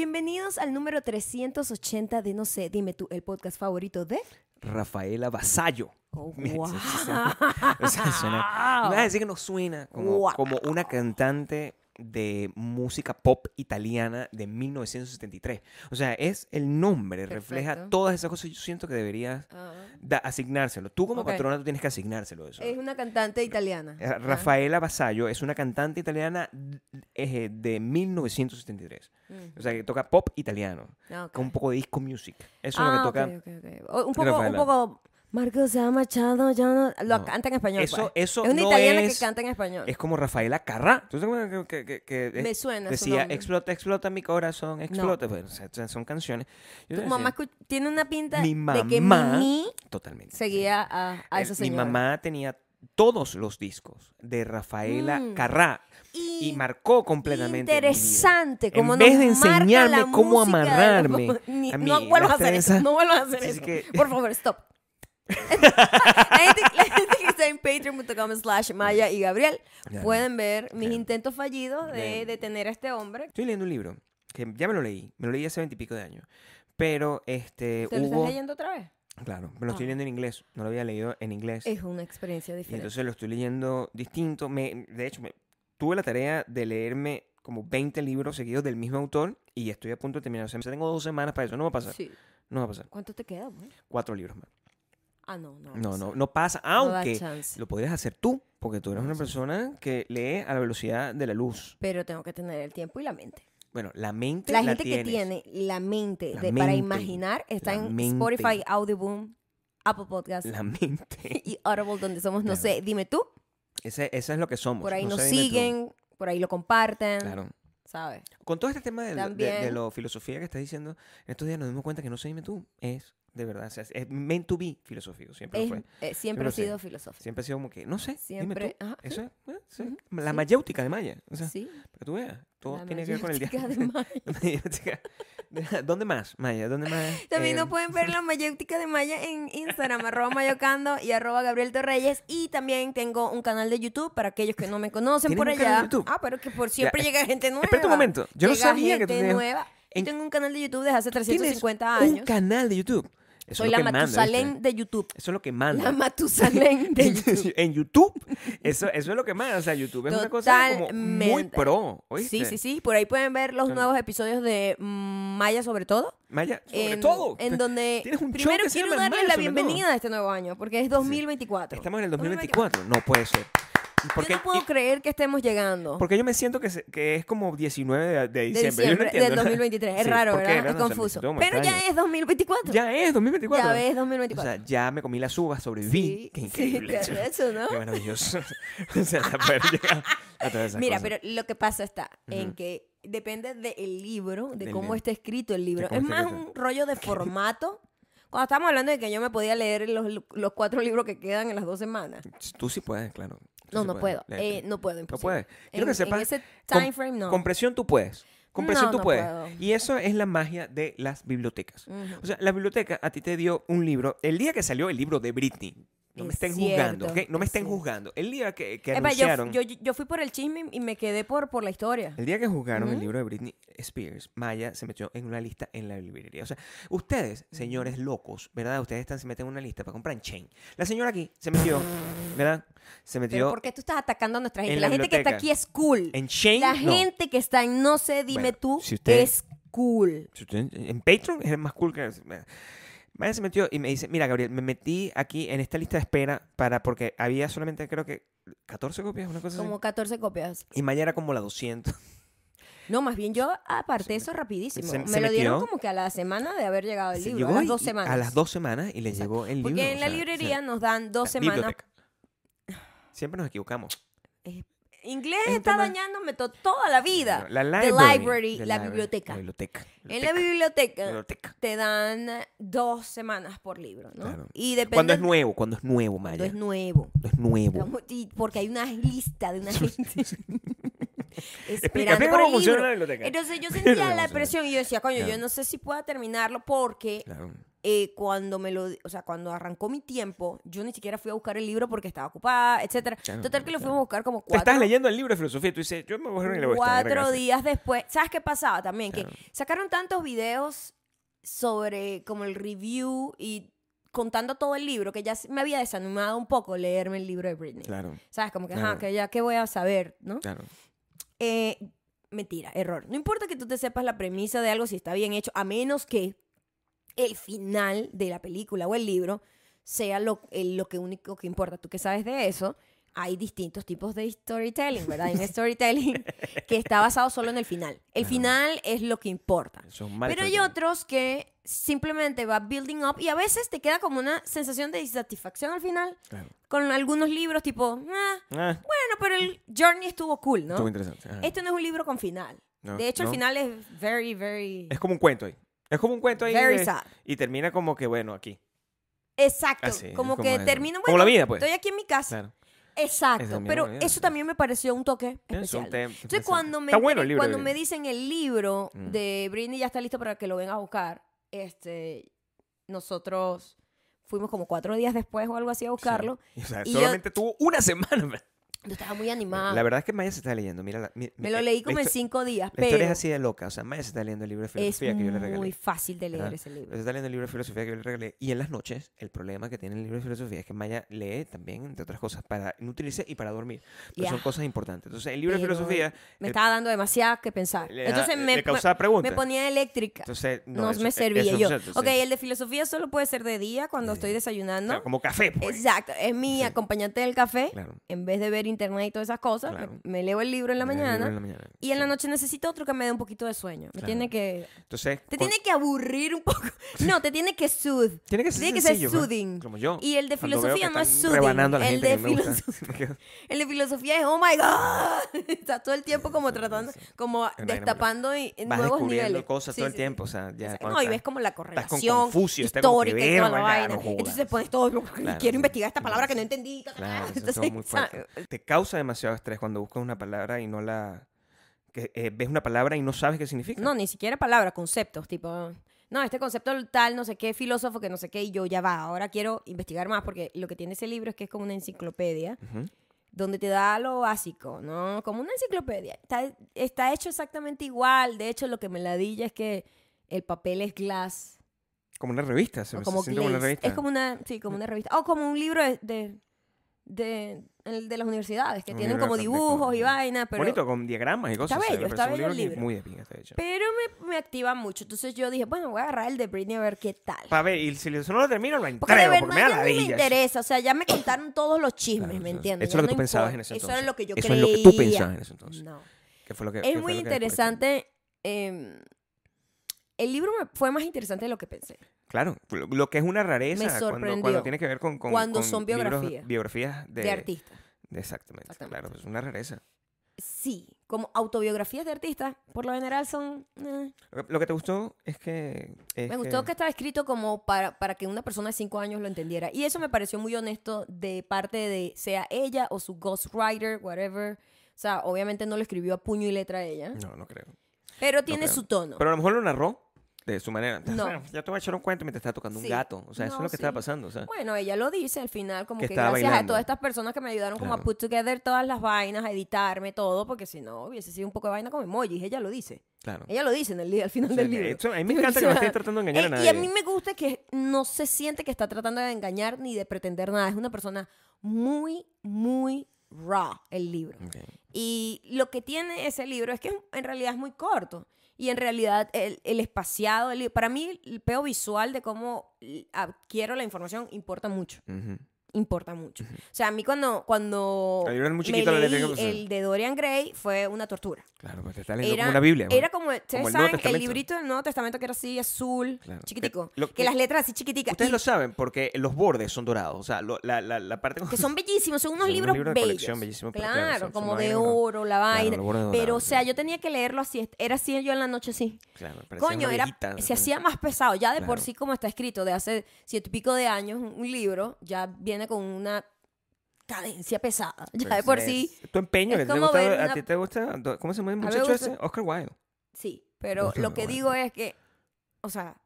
Bienvenidos al número 380 de No sé, dime tú, el podcast favorito de... Rafaela Vasallo. Oh, Mira, wow. o sea, suena- me vas a decir que no suena como, Wow. como una cantante de música pop italiana de 1973. O sea, es el nombre, refleja todas esas cosas. Yo siento que deberías Ah, asignárselo. Tú como patrona tú tienes que asignárselo eso. es una cantante italiana. Eh, Rafaela Vasallo es una cantante italiana eh, de 1973. Mm. O sea, que toca pop italiano, Ah, con un poco de disco music. Eso es Ah, lo que toca. Un poco, un poco... Marcos se ha machado, ya no... Lo No. canta en español. Eso, pues. eso es una no italiana es, que canta en español. es como Rafaela Carrá. ¿Tú sabes cómo que, que- que- que Me suena su decía, nombre. explota, explota mi corazón, explota? Bueno, o sea, son canciones. Yo Tu decía, mamá tiene una pinta Mi de que mamá- Mimi Totalmente. seguía a, a esa Mi señora. mamá tenía todos los discos de Rafaela Mm. Carrá y marcó completamente. mi vida. Interesante, como En vez de enseñarme cómo música de los- amarrarme Ni- a mí, no vuelvas a hacer eso, trenzas. no vuelvas a hacer Sí, es eso. que- Por favor, stop. La, gente, la gente que está en patreon.com slash Maya y Gabriel Claro. pueden ver mis Claro. intentos fallidos de detener a este hombre. Estoy leyendo un libro que ya me lo leí. Me lo leí hace veintipico de años. Pero este ¿Te lo hubo. estás leyendo otra vez? Claro, me lo estoy Ah. leyendo en inglés. No lo había leído en inglés. Es una experiencia Y diferente. entonces lo estoy leyendo distinto. Me, de hecho, me- tuve la tarea de leerme como 20 libros seguidos del mismo autor y estoy a punto de terminar. O sea, tengo dos semanas para eso. No va a pasar. Sí. No va a pasar. ¿Cuánto te queda? pues? Cuatro libros más. Ah, no, no. No, no, no pasa. Aunque lo podrías hacer tú, porque tú eres una persona que lee a la velocidad de la luz. Pero tengo que tener el tiempo y la mente. Bueno, la mente La la gente que tiene la mente La de, para imaginar está la en mente. Spotify, Audioboom, Apple Podcasts La mente. y Audible, donde somos, no Claro. sé, dime tú. Ese, es lo que somos. Por ahí no nos sé, siguen, por ahí lo comparten, Claro. ¿sabes? Con todo este tema de, de, lo filosofía que estás diciendo, en estos días nos dimos cuenta que no sé dime tú, es de verdad, o sea, es meant to be filosófico, siempre lo fue. eh, siempre Siempre ha sido filosófico. Siempre ha sido como que, no sé, Siempre, dime tú. ajá, Eso es, eh, sí, la sí. mayéutica de Maya. O sea, sí, para que tú veas, todo la tiene que ver con el diablo. de Maya. ¿Dónde más, Maya? ¿Dónde más? También Eh, nos pueden ver la mayéutica de Maya en Instagram, arroba mayocando y arroba Gabriel Torreyes. Y también tengo un canal de YouTube para aquellos que no me conocen ¿Tienes por un allá. Ah, pero que por siempre Ya, llega gente nueva. Espera un momento, yo no Llega sabía que tú tenías nueva. Yo en- tengo un canal de YouTube desde hace tienes 350 un años. canal de YouTube. Eso Soy es la que manda, ¿viste? Matusalén de YouTube. Eso es lo que manda. La Matusalén de YouTube. en YouTube. Eso, eso es lo que más. O sea, YouTube es una cosa como muy pro. Sí, ¿oíste? sí, sí. Por ahí pueden ver los Son- nuevos episodios de Maya sobre todo. Maya, sobre en, todo. En donde Tienes un show primero que quiero darles la sobre todo. bienvenida a este nuevo año, porque es 2024. Estamos en el 2024. No puede ser. ¿Y por Yo no puedo y- creer que estemos llegando. Porque yo me siento que, se- que es como 19 de, de de diciembre. no entiendo del nada. 2023. Es Sí, raro. ¿verdad? No, Es no confuso. Pero ya es 2024. Ya es 2024. Ya ves O 2024. sea, ya me comí las uvas, sobreviví. Sí, Qué sí, increíble. de hecho, ¿no? Qué maravilloso. o sea, poder llegar a todas esas Mira, cosas. pero lo que pasa está en que depende del libro, de Del cómo libro. está escrito el libro. Es más un rollo de formato. Cuando estamos hablando de que yo me podía leer los, los cuatro libros que quedan en las dos semanas. Tú sí puedes, claro. Tú No, sí no puedes. puedo. Eh, no puedo, No imposible. puedes. Quiero que En- sepas. En ese time frame, no. Con presión tú puedes. Con presión No, tú no puedes. puedo. Y eso es la magia de las bibliotecas. O sea, la biblioteca a ti te dio un libro. El día que salió el libro de Britney. No me Es estén juzgando, ¿ok? No me es estén cierto. juzgando. El día que, que Epa, yo, anunciaron. yo, yo fui por el chisme y me quedé por, por la historia. El día que juzgaron el libro de Britney Spears, Maya se metió en una lista en la librería. O sea, ustedes, señores locos, ¿verdad? Ustedes están, se meten en una lista para comprar en Chain. La señora aquí se metió, ¿verdad? Se Pero metió ¿por qué tú estás atacando a nuestra gente? en La, la gente que está aquí es cool. en Chain. La no. gente que está en No sé, dime Bueno, tú, si usted- es cool. Si usted- En Patreon es más cool que... Maya se metió y me dice, mira Gabriel, me metí aquí en esta lista de espera para porque había solamente creo que 14 copias, una cosa Como así. 14 copias. Y Maya era como la 200. No, más bien yo aparté eso rapidísimo. se- me se lo dieron como que a la semana de haber llegado el Se libro. A las dos semanas. A las dos semanas y le llegó el libro. Porque en la sea, librería nos dan dos semanas. biblioteca. Siempre nos equivocamos. Inglés Es está tema- dañándome to- toda la vida. La library. The la library, biblioteca. La biblioteca. En la biblioteca biblioteca. te dan dos semanas por libro, ¿no? Claro. Y depende Cuando es nuevo, cuando es nuevo, cuando Maya. es nuevo. Cuando es nuevo. Y porque hay una lista de una gente esperando por cómo el funciona libro. la biblioteca. Entonces yo sentía la presión y yo decía, coño, Claro. yo no sé si pueda terminarlo porque Claro. Eh, cuando me lo, o sea, cuando arrancó mi tiempo, yo ni siquiera fui a buscar el libro porque estaba ocupada, etcétera. Claro, Total que lo fuimos a buscar como Te cuatro, estás leyendo el libro de filosofía tú dices, yo me voy a a cuatro días después. ¿Sabes qué pasaba también? Que sacaron tantos videos sobre como el review y contando todo el libro que ya me había desanimado un poco leerme el libro de Britney. Claro, ¿Sabes? Como que, ajá, que ya, ¿qué voy a saber? ¿no? claro. Eh, mentira, error. No importa que tú te sepas la premisa de algo si está bien hecho, a menos que el final de la película o el libro sea lo, el- lo que único que importa. Tú que sabes de eso, hay distintos tipos de storytelling, ¿verdad? Hay un storytelling que está basado solo en el final. El final es lo que importa. Pero hay otros que simplemente va building up y a veces te queda como una sensación de insatisfacción al final Claro. con algunos libros tipo, ah, Ah, bueno, pero el journey estuvo cool, ¿no? estuvo interesante. ajá. Este no es un libro con final. No, de hecho, no. el final es very, very, Es como un cuento ahí. Es como un cuento ahí. very de- sad. y termina como que, bueno, aquí. Exacto. Así, como como que eso. termino, Como bueno, la vida, pues. estoy aquí en mi casa. Claro. Exacto. Es pero vida, eso sí. también me pareció un toque Es un especial. Entonces, cuando me, Está bueno el libro. cuando me dicen el libro Mm. de Britney ya está listo para que lo vengan a buscar, este, nosotros fuimos como cuatro días después o algo así a buscarlo. Sí. O sea, Y yo- solamente tuvo una semana. Yo estaba muy animada. La verdad es que Maya se está leyendo. Mira, la- mi- me lo eh, leí como en cinco días, La historia pero es así de loca. O sea, Maya se está leyendo el libro de es filosofía que yo le regalé. muy fácil de leer ¿verdad? ese libro. Se está leyendo el libro de filosofía que yo le regalé. Y en las noches, el problema que tiene el libro de filosofía es que Maya lee también, entre otras cosas, para nutrirse y para dormir. Entonces son cosas importantes. Entonces, el libro de Pero filosofía Me el- estaba dando demasiado que pensar. le, Entonces le- me, le causaba preguntas. me ponía eléctrica. Entonces, no, no eso- me eh, servía eso- yo. entonces, ok, el de filosofía solo puede ser de día cuando estoy desayunando. como café, pues. Exacto, es mi Sí. acompañante del café. Claro. En vez de ver internet y todas esas cosas, me- Claro. me, leo el libro en la mañana. en la mañana, Y en la sí. noche necesito otro que me dé un poquito de sueño. Me Claro. tiene que. Entonces, Te con- tiene que aburrir un poco. No, te tiene que soothe. tiene que ser tiene que ser sencillo, soothing. Como yo. Y el de filosofía no es soothing. rebanando a la El gente de que me gusta. filoso- El de filosofía es, oh my God. Estás todo el tiempo como tratando, como destapando y, en nuevos niveles. cosas Sí, todo el sí, tiempo. sí. O sea, ya No, y ves como la correlación está histórica y toda la vaina. Entonces pones todo, quiero sí. investigar esta palabra que no entendí. Entonces, fuerte. ¿sabes? Te causa demasiado estrés cuando buscas una palabra y no la... que eh, ves una palabra y no sabes qué significa. No, ni siquiera palabras, conceptos, tipo, no, este concepto tal, no sé qué, filósofo, que no sé qué, y yo ya va, ahora quiero investigar más, porque lo que tiene ese libro es que es como una enciclopedia, donde te da lo básico, ¿no? Como una enciclopedia. Está, está hecho exactamente igual, de hecho, lo que me ladilla es que el papel es glass, Como una revista. Se, o se como como una revista. Es como una, sí, como una revista, o como un libro de... de de, el de las universidades, que Un tienen como de- de- dibujos y de- vainas, pero... Bonito, con diagramas y cosas. Está o sea, bello, me está bello el libro. Muy de pinga está hecho. Pero me, me activa mucho. Entonces yo dije, bueno, voy a agarrar el de Britney a ver qué tal. Para ver, y si eso no lo termino, lo Porque de entrego, porque me da verdad ya ni me interesa. O sea, ya me contaron todos los chismes, Claro, ¿me eso- entiendes? Eso es lo que tú no pensabas en ese Eso entonces. era lo que yo Eso creía. es lo que tú pensabas en ese entonces. No. ¿Qué fue lo que, Es muy interesante. eh, el libro me- fue más interesante de lo que pensé. Claro, lo, lo que es una rareza cuando, sorprendió. cuando tiene que ver con, con- Cuando con son biografías. biografías de, De, artistas. Exactamente, Exactamente. Claro, es una rareza. Sí. Como autobiografías de artistas, por lo general son... eh. Lo que- te gustó es que... es Me gustó que estaba escrito como para, para que una persona de cinco años lo entendiera. Y eso me pareció muy honesto de parte de sea ella o su ghostwriter, whatever. O sea, obviamente no lo escribió a puño y letra ella, No, no creo. pero tiene creo. su tono. Pero a lo mejor lo narró de su manera. No. "Ah, Ya te voy a echar un cuento mientras está tocando Sí. un gato. O sea, eso No, es lo que sí. estaba pasando. O sea, Bueno, ella lo dice al final, como Que que, gracias a bailando. todas estas personas que me ayudaron como a Claro. put together todas las vainas, a editarme todo, porque si no hubiese sido un poco de vaina con emojis. Ella lo dice. claro. Ella lo dice en el, al final O sea, del libro. eso- a mí me encanta que no esté tratando de engañar a nadie. Y a mí me gusta que no se siente que está tratando de engañar ni de pretender nada. Es una persona muy, muy raw el libro. Ok. Y lo que tiene ese libro es que en realidad es muy corto. Y en realidad el, el espaciado, libro- para mí el peo visual de cómo adquiero la información importa mucho. Ujú. Importa mucho. O sea, a mí cuando, cuando El me leí el de Dorian Gray fue una tortura. Claro, pues te está leyendo Era, como una Biblia. ¿no? era como, ustedes Como el saben, el Testamento. librito del Nuevo Testamento que era así azul, Claro. chiquitico. Que- lo que, que- las letras así chiquiticas. Ustedes y lo saben porque los bordes son dorados. O sea, lo- la, la, la parte... que son bellísimos, son unos Son libros libros bellos. claro, como de oro, la vaina. pero, o sea, yo tenía que leerlo así. Era así yo en la noche, sí. Claro, Coño, era, viejita, se hacía más pesado. Ya de por sí, como está escrito, de hace ciento y pico de años, un libro ya viene con una cadencia pesada. Ya Pues de por es- sí, Tu empeño, es ¿a ti te gusta- ¿a ti te gusta? ¿Cómo se llama el muchacho gusta- ese? Oscar Wilde. sí. Pero Oscar lo que Wilde. digo es que, o sea,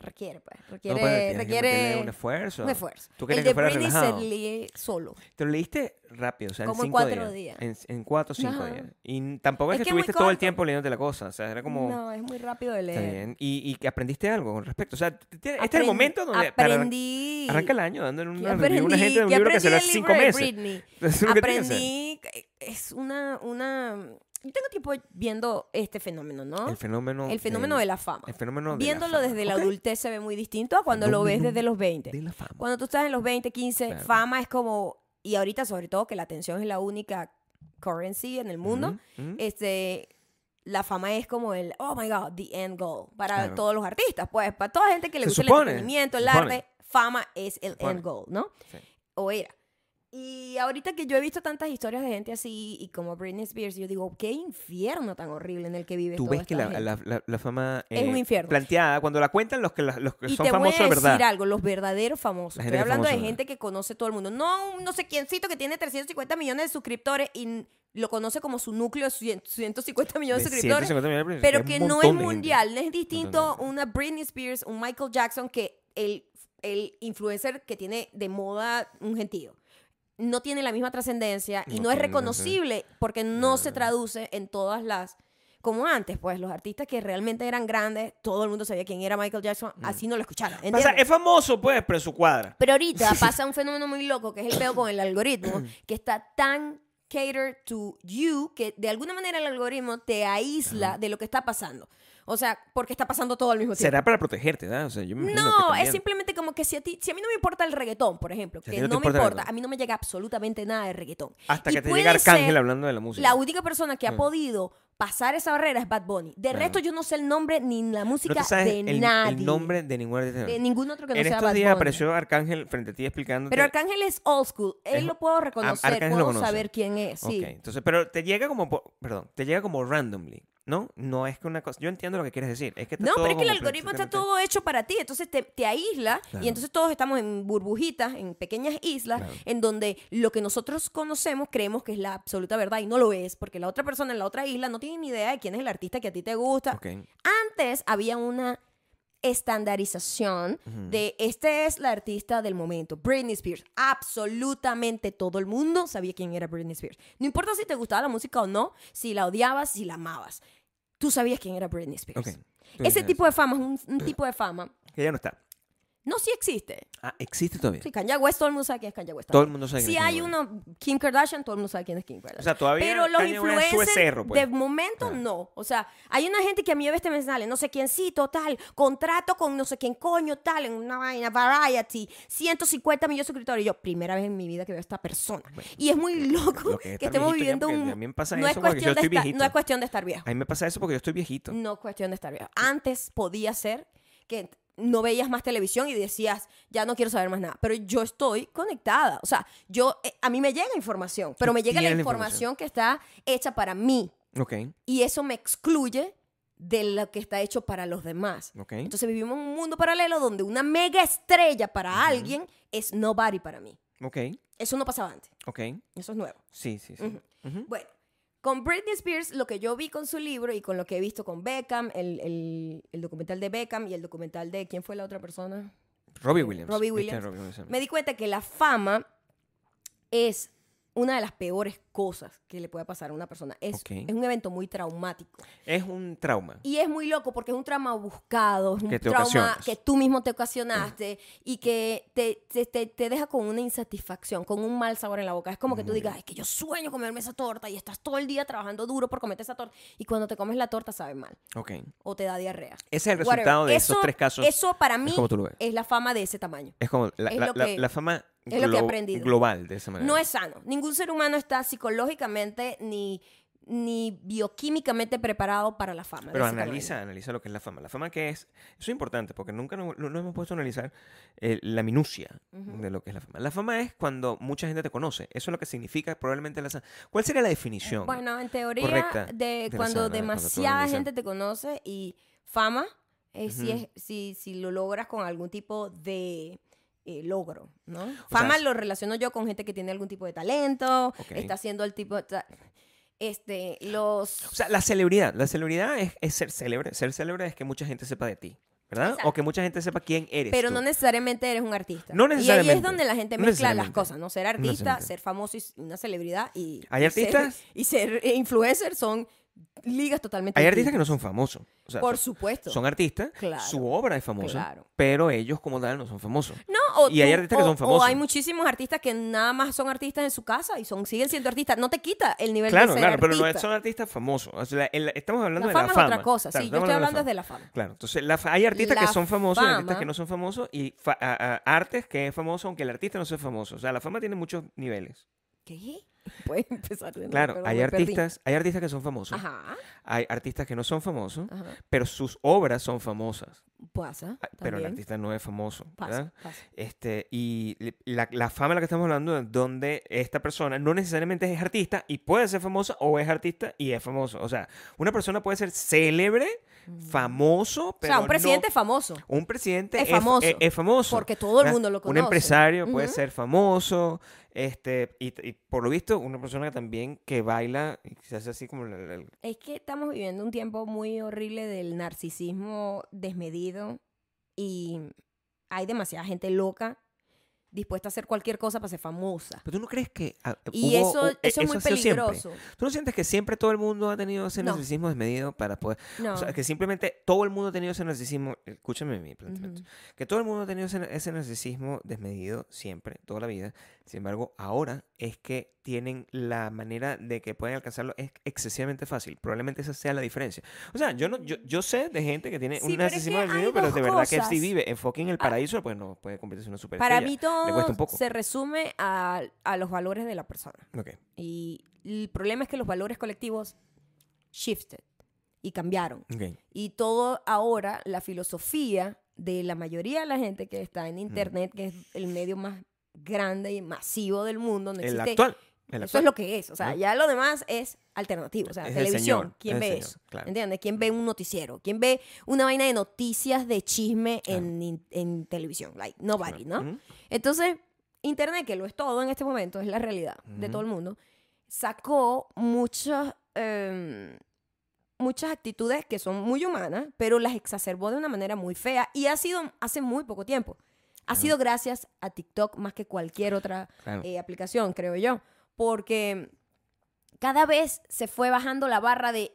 requiere, pues. No, Requiere, que requiere un esfuerzo. un esfuerzo. ¿Tú El querías de que fuera Britney relajado? se lee solo. Te lo leíste rápido, o sea, Como en cinco cuatro días. días. En, en cuatro o cinco Ajá. días. Y tampoco es, Es que estuviste todo el tiempo leyéndote la cosa. O sea, era como. No, es muy rápido de leer. bien. Y, y aprendiste algo con respecto. O sea, este es el momento donde. para Aprendí. arranca el año dándole una review a una aprendí- gente de un libro que se aprendí lo hace cinco meses. Aprendí, que es una, una... Yo tengo tiempo viendo este fenómeno, ¿no? El fenómeno. El fenómeno de la fama. El fenómeno de la Viéndolo fama. desde la adultez se ve muy distinto a cuando lo ves desde los 20. De la fama. Cuando tú estás en los 20, 15, Claro. fama es como... Y ahorita sobre todo que la atención es la única currency en el mundo. Este... La fama es como el, oh my God, the end goal. Para Claro. todos los artistas, pues, para toda gente que le gusta supone, el entretenimiento, el supone. arte, fama es el supone. end goal, ¿no? Sí. o era. Y ahorita que yo he visto tantas historias de gente así y como Britney Spears, yo digo, qué infierno tan horrible en el que vive Tú toda ves que la, la, la- la fama Es un eh, infierno. planteada, cuando la cuentan los que, los que y son famosos de decir verdad. algo, los verdaderos famosos. Estoy hablando de gente que conoce todo el mundo. No no sé quiéncito que tiene 350 millones de suscriptores y lo conoce como su núcleo de 100 150 millones de suscriptores. 150 millones de Pero que no es mundial, no es distinto una Britney Spears, un Michael Jackson que el, el influencer que tiene de moda un gentío. No tiene la misma trascendencia y No no, es reconocible porque no, se traduce en todas las... Como antes, pues los artistas que realmente eran grandes, todo el mundo sabía quién era Michael Jackson, así no lo escucharan. Pasa, ¿entiendes? es famoso, pues, pero su cuadra. Pero ahorita pasa un fenómeno muy loco que es el peo con el algoritmo, que está tan catered to you que de alguna manera el algoritmo te aísla de lo que está pasando. O sea, porque está pasando todo al mismo tiempo. Será para protegerte, ¿verdad? O sea, yo me imagino que No, es simplemente como que si a ti, si a mí no me importa el reggaetón, por ejemplo, Si que no no, me importa el importa, a mí no me llega absolutamente nada de reggaetón. Hasta Y que te llega Arcángel hablando de la música. La única persona que ha Mm. podido pasar esa barrera es Bad Bunny. De Claro. resto, yo no sé el nombre ni la no música te sabes de el, nadie. el nombre de ningún artista. de ningún otro que no en sea estos Bad días Bunny. apareció Arcángel frente a ti explicando. Pero Arcángel es old school. Él Es- lo puedo reconocer, lo puedo conoce. saber quién es. Sí. Ok, entonces, pero te llega como, perdón, te llega como randomly, ¿no? No es que una cosa, yo entiendo lo que quieres decir, es que No, pero es que el algoritmo está todo hecho para ti, entonces te, te aísla Claro. y entonces todos estamos en burbujitas, en pequeñas islas, Claro. en donde lo que nosotros conocemos creemos que es la absoluta verdad y no lo es, porque la otra persona en la otra isla no tiene ni idea de quién es el artista que a ti te gusta. Antes había una estandarización de este es la artista del momento, Britney Spears. Absolutamente todo el mundo sabía quién era Britney Spears. No importa si te gustaba la música o no, si la odiabas, si la amabas. Tú sabías quién era Britney Spears. Ese tipo de fama es un, un tipo de fama. Que ya no está. No, sí existe. Ah, existe todavía. Sí, Kanye West, todo el mundo sabe quién es Kanye West. Todo el mundo sabe quién Si es hay Kanye uno, Kim Kardashian, todo el mundo sabe quién es Kim Kardashian. O sea, todavía Pero los Kanye West sube influencers cerro, pues. de momento Ah. no. O sea, hay una gente que a mí a veces me sale, no sé quiéncito, tal, contrato con no sé quién coño, tal, en una vaina, variety, 150 millones de suscriptores. Y yo, primera vez en mi vida que veo a esta persona. y es muy loco lo que que, es estar estemos viejito ya, viviendo porque un... a mí me pasa no, es eso porque yo cuestión de estoy estar, viejito. no es cuestión de estar viejo. A mí me pasa eso porque yo estoy viejito. No es cuestión de estar viejo. Antes podía ser que no veías más televisión y decías, ya no quiero saber más nada. Pero yo estoy conectada. O sea, yo, eh, a mí me llega información, pero me llega la información que está hecha para mí. Ok, Y eso me excluye de lo que está hecho para los demás. ok. Entonces vivimos en un mundo paralelo donde una mega estrella para alguien es nobody para mí. ok, Eso no pasaba antes. Eso es nuevo. Sí, sí, sí. Bueno, con Britney Spears, lo que yo vi con su libro y con lo que he visto con Beckham, el, el- el documental de Beckham y el documental de. ¿Quién fue la otra persona? Robbie Williams. Robbie ¿viste? Williams. Robbie Williams. Me di cuenta que la fama es una de las peores cosas que le puede pasar a una persona. Es, es un evento muy traumático. Es un trauma. Y es muy loco porque es un trauma buscado, es un trauma ocasionas. que tú mismo te ocasionaste y que te, te, te- te deja con una insatisfacción, con un mal sabor en la boca. Es como que tú digas, es que yo sueño comerme esa torta y estás todo el día trabajando duro por comerte esa torta y cuando te comes la torta sabe mal Ok. o te da diarrea. Ese es el Whatever. resultado de esos Eso- tres casos. Eso para mí como tú lo ves. es la fama de ese tamaño. Es como la, Es la- lo la- que- la fama es lo que he aprendido. global de esa manera. No es sano. Ningún ser humano está psicológicamente ni, ni bioquímicamente preparado para la fama. Pero analiza, analiza lo que es la fama. La fama que es, eso es importante porque nunca nos, no hemos puesto a analizar eh, la minucia de lo que es la fama. La fama es cuando mucha gente te conoce. Eso es lo que significa probablemente la... sa- ¿Cuál sería la definición? Bueno, en teoría, de cuando sana, demasiada gente te conoce y fama, es si, es, si, si lo logras con algún tipo de eh, logro, ¿no? Fama sea, lo relaciono yo con gente que tiene algún tipo de talento, está haciendo el tipo Este, los... O sea, la celebridad. La celebridad es, es ser célebre. Ser célebre es que mucha gente sepa de ti. ¿verdad? O que mucha gente sepa quién eres Pero tú. no necesariamente eres un artista. No Y ahí necesariamente. es donde la gente No mezcla las necesariamente. cosas, ¿no? Ser artista, necesariamente. ser famoso y una celebridad y... ¿Hay y ser- artistas? y ser influencer son ligas totalmente Hay artistas que no son famosos. O sea, Por son, supuesto. son artistas, Claro. su obra es famosa, Claro. pero ellos como tal no son famosos. No, o Y hay tú- artistas que o- son famosos. O hay muchísimos artistas que nada más son artistas en su casa y son siguen siendo artistas. No te quita el nivel Claro, de ser claro, pero no son artistas famosos. O sea, el- estamos hablando La de fama la es fama. otra cosa. Claro, sí, yo estoy hablando desde la fama. Claro, entonces la hay artistas que La son famosos y fama- artistas que no son famosos y fa- a- a- artes que es famoso aunque el artista no sea famoso. O sea, la fama tiene muchos niveles. ¿Qué? Puedes empezar de nuevo, Claro, hay artistas, hay artistas que son famosos, Ajá, hay artistas que no son famosos, ajá. pero sus obras son famosas. Pasa. Ah, Pero el artista no es famoso, Pasa. Este, y la, la fama de la que estamos hablando es donde esta persona no necesariamente es artista y puede ser famosa o es artista y es famoso. O sea, una persona puede ser célebre, famoso, O pero sea, un presidente no- famoso. un presidente es famoso. Es, es famoso. Porque todo el mundo lo Un conoce. empresario puede ser famoso, este, y, y por lo visto, una persona que también que baila y se hace así como la- la- Es que estamos viviendo un tiempo muy horrible del narcisismo desmedido y hay demasiada gente loca dispuesta a hacer cualquier cosa para ser famosa. Pero tú no crees que ah, Y hubo- eso, u- eso es muy peligroso. ¿Tú no sientes que siempre todo el mundo ha tenido ese No. narcisismo desmedido para poder... No. O sea, que simplemente todo el mundo ha tenido ese narcisismo... Escúchame mi planteamiento. Ujú. Que todo el mundo ha tenido ese, ese narcisismo desmedido siempre, toda la vida. Sin embargo, ahora es que tienen la manera de que pueden alcanzarlo es excesivamente fácil. Probablemente esa sea la diferencia. O sea, yo no yo, yo sé de gente que tiene Sí, un que hay desmedido, pero de verdad que si vive en fucking el Ah. paraíso, pues no puede convertirse en una superestrella. Para mí todo se resume a, a los valores de la persona. Y el problema es que los valores colectivos shifted y cambiaron. ok. Y todo ahora, la filosofía de la mayoría de la gente que está en Internet, que es el medio más grande y masivo del mundo, no El existe. actual. El Eso actual. es lo que es. O sea, ya lo demás es alternativo. O sea, Es televisión. ¿Quién es ve señor, eso? claro. ¿Entiendes? ¿Quién ve un noticiero? ¿Quién ve una vaina de noticias de chisme Claro. en, in- en televisión? Like, nobody, Claro. ¿no? Entonces, Internet, que lo es todo en este momento, es la realidad de todo el mundo, sacó muchas, em, muchas actitudes que son muy humanas, pero las exacerbó de una manera muy fea y ha sido hace muy poco tiempo. Ha sido gracias a TikTok más que cualquier otra Claro. eh, aplicación, creo yo, porque cada vez se fue bajando la barra de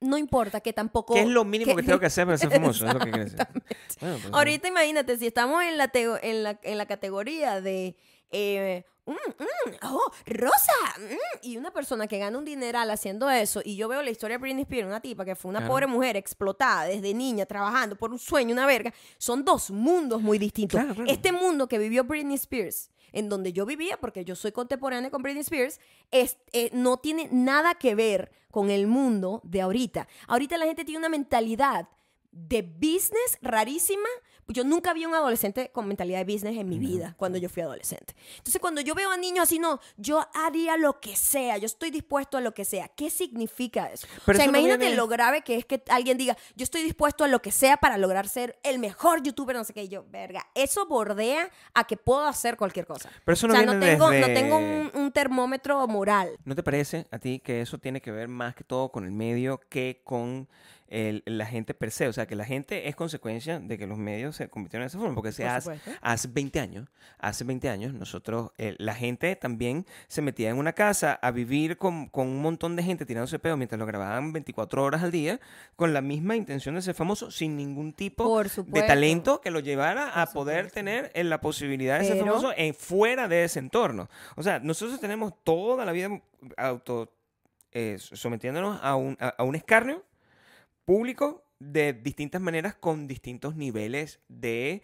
no importa que tampoco... ¿Qué es lo mínimo que, tengo que hacer para ser famoso? Es lo que quieres decir. Exactamente. Bueno, pues, Ahorita imagínate, si estamos en la, en la, en la categoría de... eh, mm, mm, oh, Rosa, mm, y una persona que gana un dineral haciendo eso, y yo veo la historia de Britney Spears, una tipa que fue una Claro. pobre mujer explotada desde niña, trabajando por un sueño, una verga, son dos mundos muy distintos. Claro, claro. Este mundo que vivió Britney Spears, en donde yo vivía, porque yo soy contemporánea con Britney Spears, es, eh, no tiene nada que ver con el mundo de ahorita. Ahorita la gente tiene una mentalidad de business rarísima. Yo nunca vi un adolescente con mentalidad de business en mi vida cuando yo fui adolescente. Entonces, cuando yo veo a niños así, no, yo haría lo que sea, yo estoy dispuesto a lo que sea. ¿Qué significa eso? Pero o sea, eso no imagínate viene- lo grave que es que alguien diga, yo estoy dispuesto a lo que sea para lograr ser el mejor youtuber, no sé qué. Y yo, verga, eso bordea a que puedo hacer cualquier cosa. Pero eso no o sea, no tengo, no tengo un, un termómetro moral. ¿No te parece a ti que eso tiene que ver más que todo con el medio que con el- la gente per se? O sea, que la gente es consecuencia de que los medios se convirtieron en esa forma. Porque se Por hace, supuesto. hace 20 años, hace 20 años, nosotros, eh, la gente también se metía en una casa a vivir con, con un montón de gente tirándose pedo mientras lo grababan 24 horas al día, con la misma intención de ser famoso, sin ningún tipo de talento que lo llevara a poder tener eh, la posibilidad de ser famoso fuera de ese entorno. O sea, nosotros tenemos toda la vida auto eh, sometiéndonos a un, a, a un escarnio público de distintas maneras con distintos niveles de,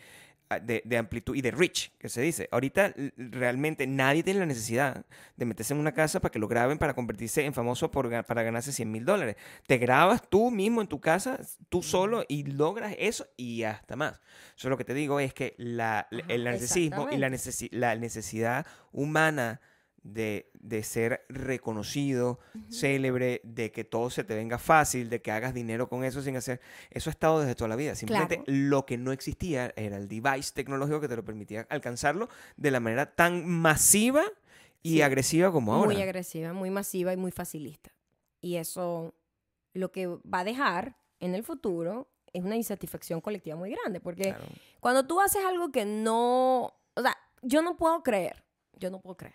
ah, de, de amplitud y de reach, que se dice. Ahorita realmente nadie tiene la necesidad de meterse en una casa para que lo graben para convertirse en famoso por, para ganarse 100 mil dólares. Te grabas tú mismo en tu casa, tú solo, y logras eso y hasta más. Yo lo que te digo es que la, Ajá, el narcisismo y la, necesi- la necesidad humana de, de ser reconocido, célebre, de que todo se te venga fácil, de que hagas dinero con eso sin hacer. Eso ha estado desde toda la vida. Simplemente Claro. lo que no existía era el device tecnológico que te lo permitía alcanzarlo de la manera tan masiva y Sí. agresiva como ahora. Muy agresiva, muy masiva y muy facilista. Y eso lo que va a dejar en el futuro es una insatisfacción colectiva muy grande. Porque Claro. cuando tú haces algo que no. O sea, yo no puedo creer. Yo no puedo creer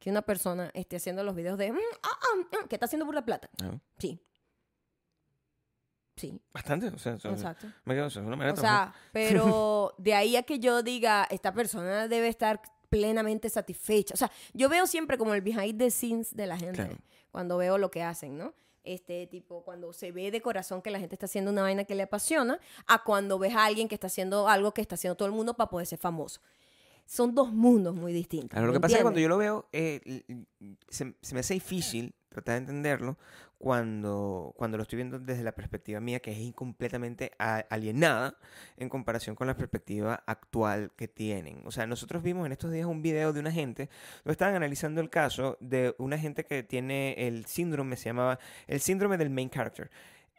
que una persona esté haciendo los videos de. "Mm, ah, ah, ah", que está haciendo burda plata. Claro. Sí. Sí, Bastante. O sea, exacto. me quedo- es una manera O de sea, pero de ahí a que yo diga, esta persona debe estar plenamente satisfecha. O sea, yo veo siempre como el behind the scenes de la gente Claro. cuando veo lo que hacen, ¿no? Este tipo, cuando se ve de corazón que la gente está haciendo una vaina que le apasiona, a cuando ves a alguien que está haciendo algo que está haciendo todo el mundo para poder ser famoso. Son dos mundos muy distintos. Lo ¿me que pasa es que cuando yo lo veo, eh, se, se me hace difícil tratar de entenderlo cuando, cuando lo estoy viendo desde la perspectiva mía, que es incompletamente a- alienada en comparación con la perspectiva actual que tienen. O sea, nosotros vimos en estos días un video de una gente, lo estaban analizando el caso de una gente que tiene el síndrome, se llamaba el síndrome del main character.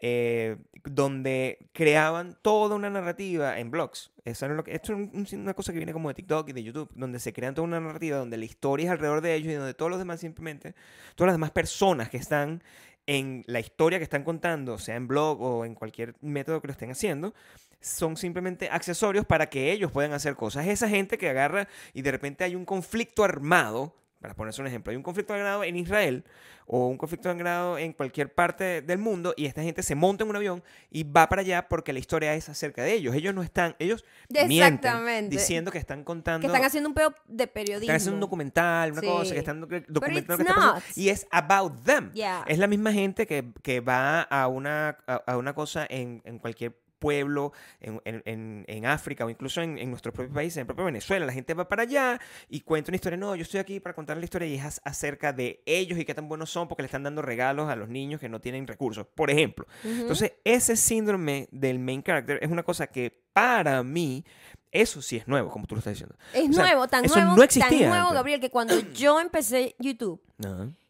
Eh, donde creaban toda una narrativa en blogs. Eso lo que, esto es un- un- una cosa que viene como de TikTok y de YouTube, donde se crean toda una narrativa donde la historia es alrededor de ellos y donde todos los demás simplemente, todas las demás personas que están en la historia que están contando, sea en blog o en cualquier método que lo estén haciendo, son simplemente accesorios para que ellos puedan hacer cosas. Esa gente que agarra y de repente hay un conflicto armado, para ponerse un ejemplo, hay un conflicto armado en Israel o un conflicto armado en cualquier parte del mundo y esta gente se monta en un avión y va para allá porque la historia es acerca de ellos. Ellos no están, ellos mienten diciendo que están contando Que están haciendo un pedo de periodismo. están haciendo un documental, una Sí. cosa, que están docu- documentando que está. Y es about them. Yeah. Es la misma gente que, que va a una, a, a una cosa en, en cualquier pueblo en, en- en- África o incluso en, en nuestro propio país, en el propio Venezuela. La gente va para allá y cuenta una historia. No, yo estoy aquí para contar la historia y es acerca de ellos y qué tan buenos son porque le están dando regalos a los niños que no tienen recursos, por ejemplo. Entonces, ese síndrome del main character es una cosa que para mí, eso sí es nuevo, como tú lo estás diciendo. Es O sea, nuevo, tan eso nuevo, no existía tan nuevo, antes. Gabriel, que cuando yo empecé YouTube,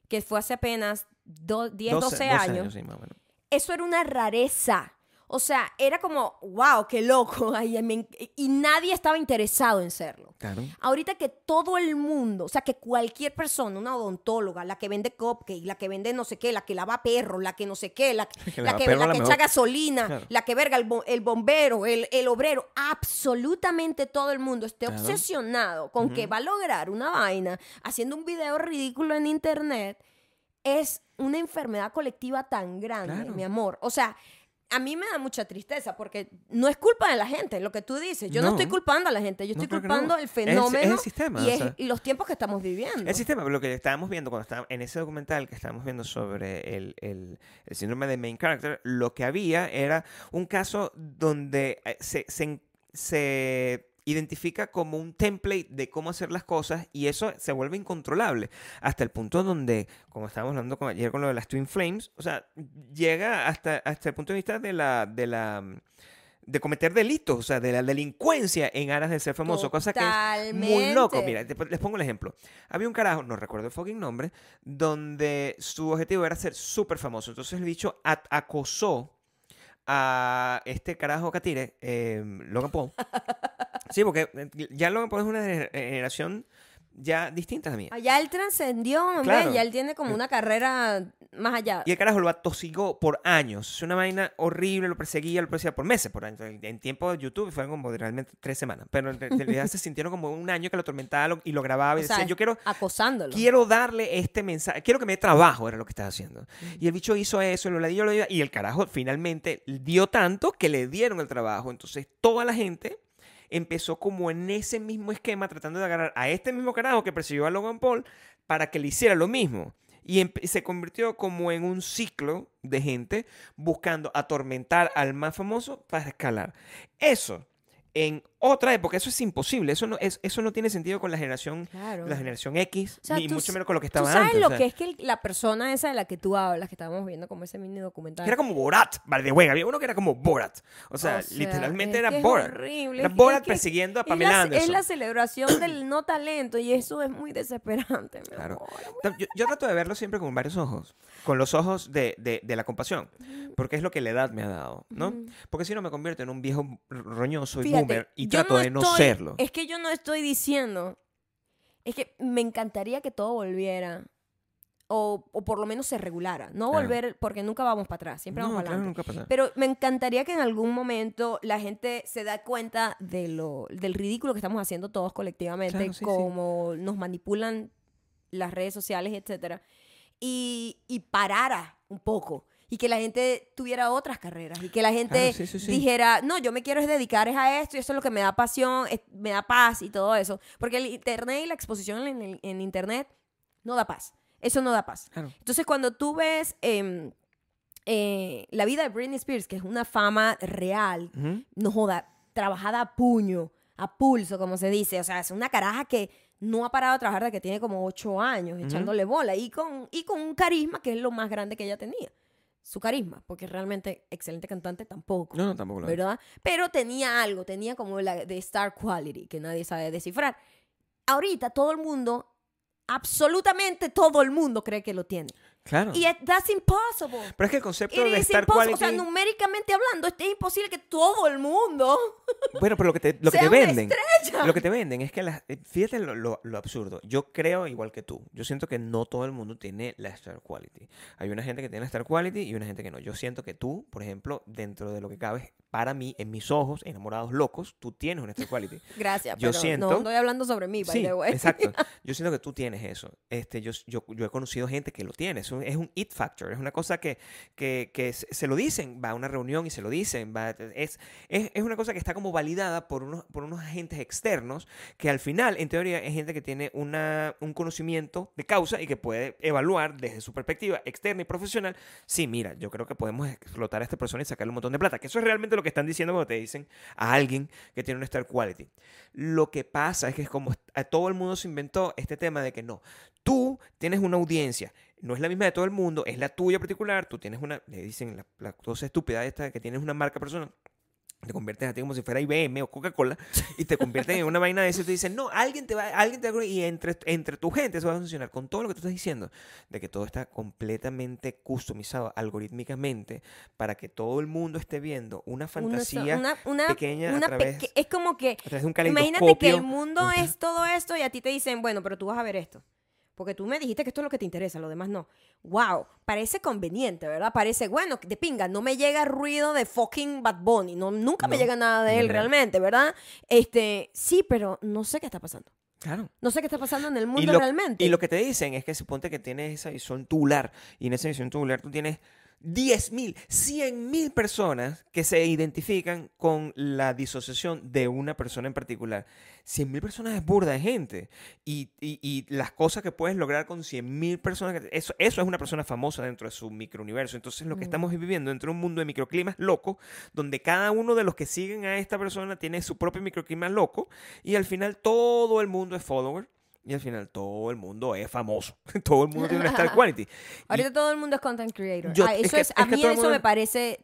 que fue hace apenas do- 10, 12 12, 12 años, sí, eso era una rareza. O sea, era como, wow, qué loco. Ay, me en- y nadie estaba interesado en serlo. Claro. Ahorita que todo el mundo, o sea, que cualquier persona, una odontóloga, la que vende cupcake, la que vende no sé qué, la que lava perro, la que no sé qué, la, Que la que, perro la la que mejor. echa gasolina, Claro. la que verga el, bo- el bombero, el, el obrero, absolutamente todo el mundo esté Claro. obsesionado con que va a lograr una vaina haciendo un video ridículo en internet, es una enfermedad colectiva tan grande, mi amor. O sea, a mí me da mucha tristeza porque no es culpa de la gente, lo que tú dices. Yo no, No. estoy culpando a la gente, yo estoy no. culpando el Es el- es fenómeno el sistema, y, es- sea. y los tiempos que estamos viviendo. El sistema, lo que estábamos viendo cuando estábamos en ese documental que estábamos viendo sobre el, el- el síndrome de main character, lo que había era un caso donde eh, se, se identifica como un template de cómo hacer las cosas y eso se vuelve incontrolable hasta el punto donde, como estábamos hablando con, ayer con lo de las Twin Flames, o sea, llega hasta, hasta el punto de vista de la... De la de cometer delitos, o sea, de la delincuencia en aras de ser famoso, cosa que es muy loco. Mira, te- les pongo el ejemplo. Había un carajo, no recuerdo el fucking nombre, donde su objetivo era ser súper famoso. Entonces el bicho acosó a este carajo Catire, eh, Logan Paul. Sí, porque eh, ya Logan Paul es una gener- generación ya distinta a la mía. Allá él trascendió, hombre, Claro. ya él tiene como una carrera más allá. Y el carajo lo atosigó por años. Es una vaina horrible, lo perseguía, lo perseguía por meses, por años. En tiempo de YouTube fueron como realmente tres semanas. Pero en realidad se sintieron como un año que lo atormentaba y lo grababa y O sea, decía, yo quiero acosándolo. quiero darle este mensaje, quiero que me dé trabajo, era lo que estaba haciendo. Y el bicho hizo eso, lo dio, lo dio, y el carajo finalmente dio tanto que le dieron el trabajo. Entonces toda la gente empezó como en ese mismo esquema, tratando de agarrar a este mismo carajo que persiguió a Logan Paul para que le hiciera lo mismo. Y se convirtió como en un ciclo de gente buscando atormentar al más famoso para escalar. Eso, en otra época, eso es imposible. Eso no, es, eso no tiene sentido con la generación Claro. la generación X, O sea, ni tú mucho menos con lo que Tú estaba sabes antes. lo o sea, que es que la persona esa de la que tú hablas, que estábamos viendo como ese mini documental. Era como Borat, vale, de Había uno que era como Borat. O sea, O sea, literalmente es era que es Borat. horrible, Era es que- Borat es que persiguiendo a es Pamela la, Anderson. Es la celebración del no talento y eso es muy desesperante. mi Claro. amor. Yo, yo trato de verlo siempre con varios ojos. Con los ojos de, de- de la compasión. Porque es lo que la edad me ha dado, ¿no? Porque si no me convierto en un viejo roñoso y Fíjate, boomer y yo trato de no estoy- serlo. Es que yo no estoy diciendo. Es que me encantaría que todo volviera. o, o por lo menos se regulara. No Claro. volver, porque nunca vamos para atrás, siempre vamos no, para adelante. Pero me encantaría que en algún momento la gente se da cuenta de lo, del ridículo que estamos haciendo todos colectivamente, Claro, sí, sí. como nos manipulan las redes sociales, etcétera, y, y parara un poco. Y que la gente tuviera otras carreras. Y que la gente Claro, sí, sí, sí. dijera, no, yo me quiero dedicar a esto y eso es lo que me da pasión, es- me da paz y todo eso. Porque el internet y la exposición en, el- en internet no da paz. Eso no da paz. Claro. Entonces, cuando tú ves em, eh, la vida de Britney Spears, que es una fama real, no joda, trabajada a puño, a pulso, como se dice. O sea, es una caraja que no ha parado de trabajar desde que tiene como ocho años, echándole bola y con, y con un carisma que es lo más grande que ella tenía. Su carisma, porque realmente excelente cantante tampoco. No, no, tampoco lo es. ¿verdad? Pero tenía algo, tenía como la de star quality que nadie sabe descifrar. Ahorita todo el mundo, absolutamente todo el mundo cree que lo tiene. Claro. Y es- that's impossible. Pero es que el concepto It de is Star impossible. Quality... O sea, numéricamente hablando, es imposible que todo el mundo Bueno, pero lo que te, lo que te venden... Lo que te venden es que, las- eh, fíjate lo, lo- lo absurdo. Yo creo igual que tú. Yo siento que no todo el mundo tiene la Star Quality. Hay una gente que tiene la Star Quality y una gente que no. Yo siento que tú, por ejemplo, dentro de lo que cabe, para mí, en mis ojos, enamorados locos, tú tienes una Star Quality. Gracias, Yo pero siento- no estoy hablando sobre mí, by Sí, the way. exacto. Yo siento que tú tienes eso. Este, yo, yo, yo he conocido gente que lo tiene. Es un, es un it factor. Es una cosa que, que, que se se lo dicen. Va a una reunión y se lo dicen. Va, es, es, es una cosa que está como validada por unos, por unos agentes externos que al final, en teoría, es gente que tiene una, un conocimiento de causa y que puede evaluar desde su perspectiva externa y profesional. Sí, mira, yo creo que podemos explotar a esta persona y sacarle un montón de plata. Que eso es realmente lo que están diciendo cuando te dicen a alguien que tiene una Star Quality. Lo que pasa es que es como a todo el mundo se inventó este tema de que no, tú tienes una audiencia, no es la misma de todo el mundo, es la tuya particular, tú tienes una, le dicen la, la cosa estúpida esta que tienes una marca personal. Te conviertes a ti como si fuera IBM o Coca-Cola y te convierten en una vaina de eso y te dicen, no, alguien te va, alguien te va, y entre, entre tu gente eso va a funcionar con todo lo que tú estás diciendo, de que todo está completamente customizado algorítmicamente para que todo el mundo esté viendo una fantasía una, una, pequeña a través- peque- es como que a través de un Imagínate que el mundo es todo esto y a ti te dicen, bueno, pero tú vas a ver esto. Porque tú me dijiste que esto es lo que te interesa, lo demás no. Wow, parece conveniente, ¿verdad? Parece, bueno, de pinga, no me llega ruido de fucking Bad Bunny, no, nunca me llega nada de él realmente, ¿verdad? Este, sí, pero no sé qué está pasando. Claro. No sé qué está pasando en el Y mundo lo, realmente. y lo que te dicen es que suponte que tienes esa visión tubular y en esa visión tubular tú tienes 10.000, 100.000 personas que se identifican con la disociación de una persona en particular. 100.000 personas es burda de gente. Y, y- y las cosas que puedes lograr con 100.000 personas, que- eso, eso es una persona famosa dentro de su microuniverso. Entonces lo que Mm. estamos viviendo dentro de un mundo de microclimas loco, donde cada uno de los que siguen a esta persona tiene su propio microclima loco y al final todo el mundo es follower. Y al final todo el mundo es famoso. Todo el mundo tiene una Star Quality. Y, Ahorita todo el mundo es content creator. Yo- Ah, es eso que- es, a mí eso mundo- me parece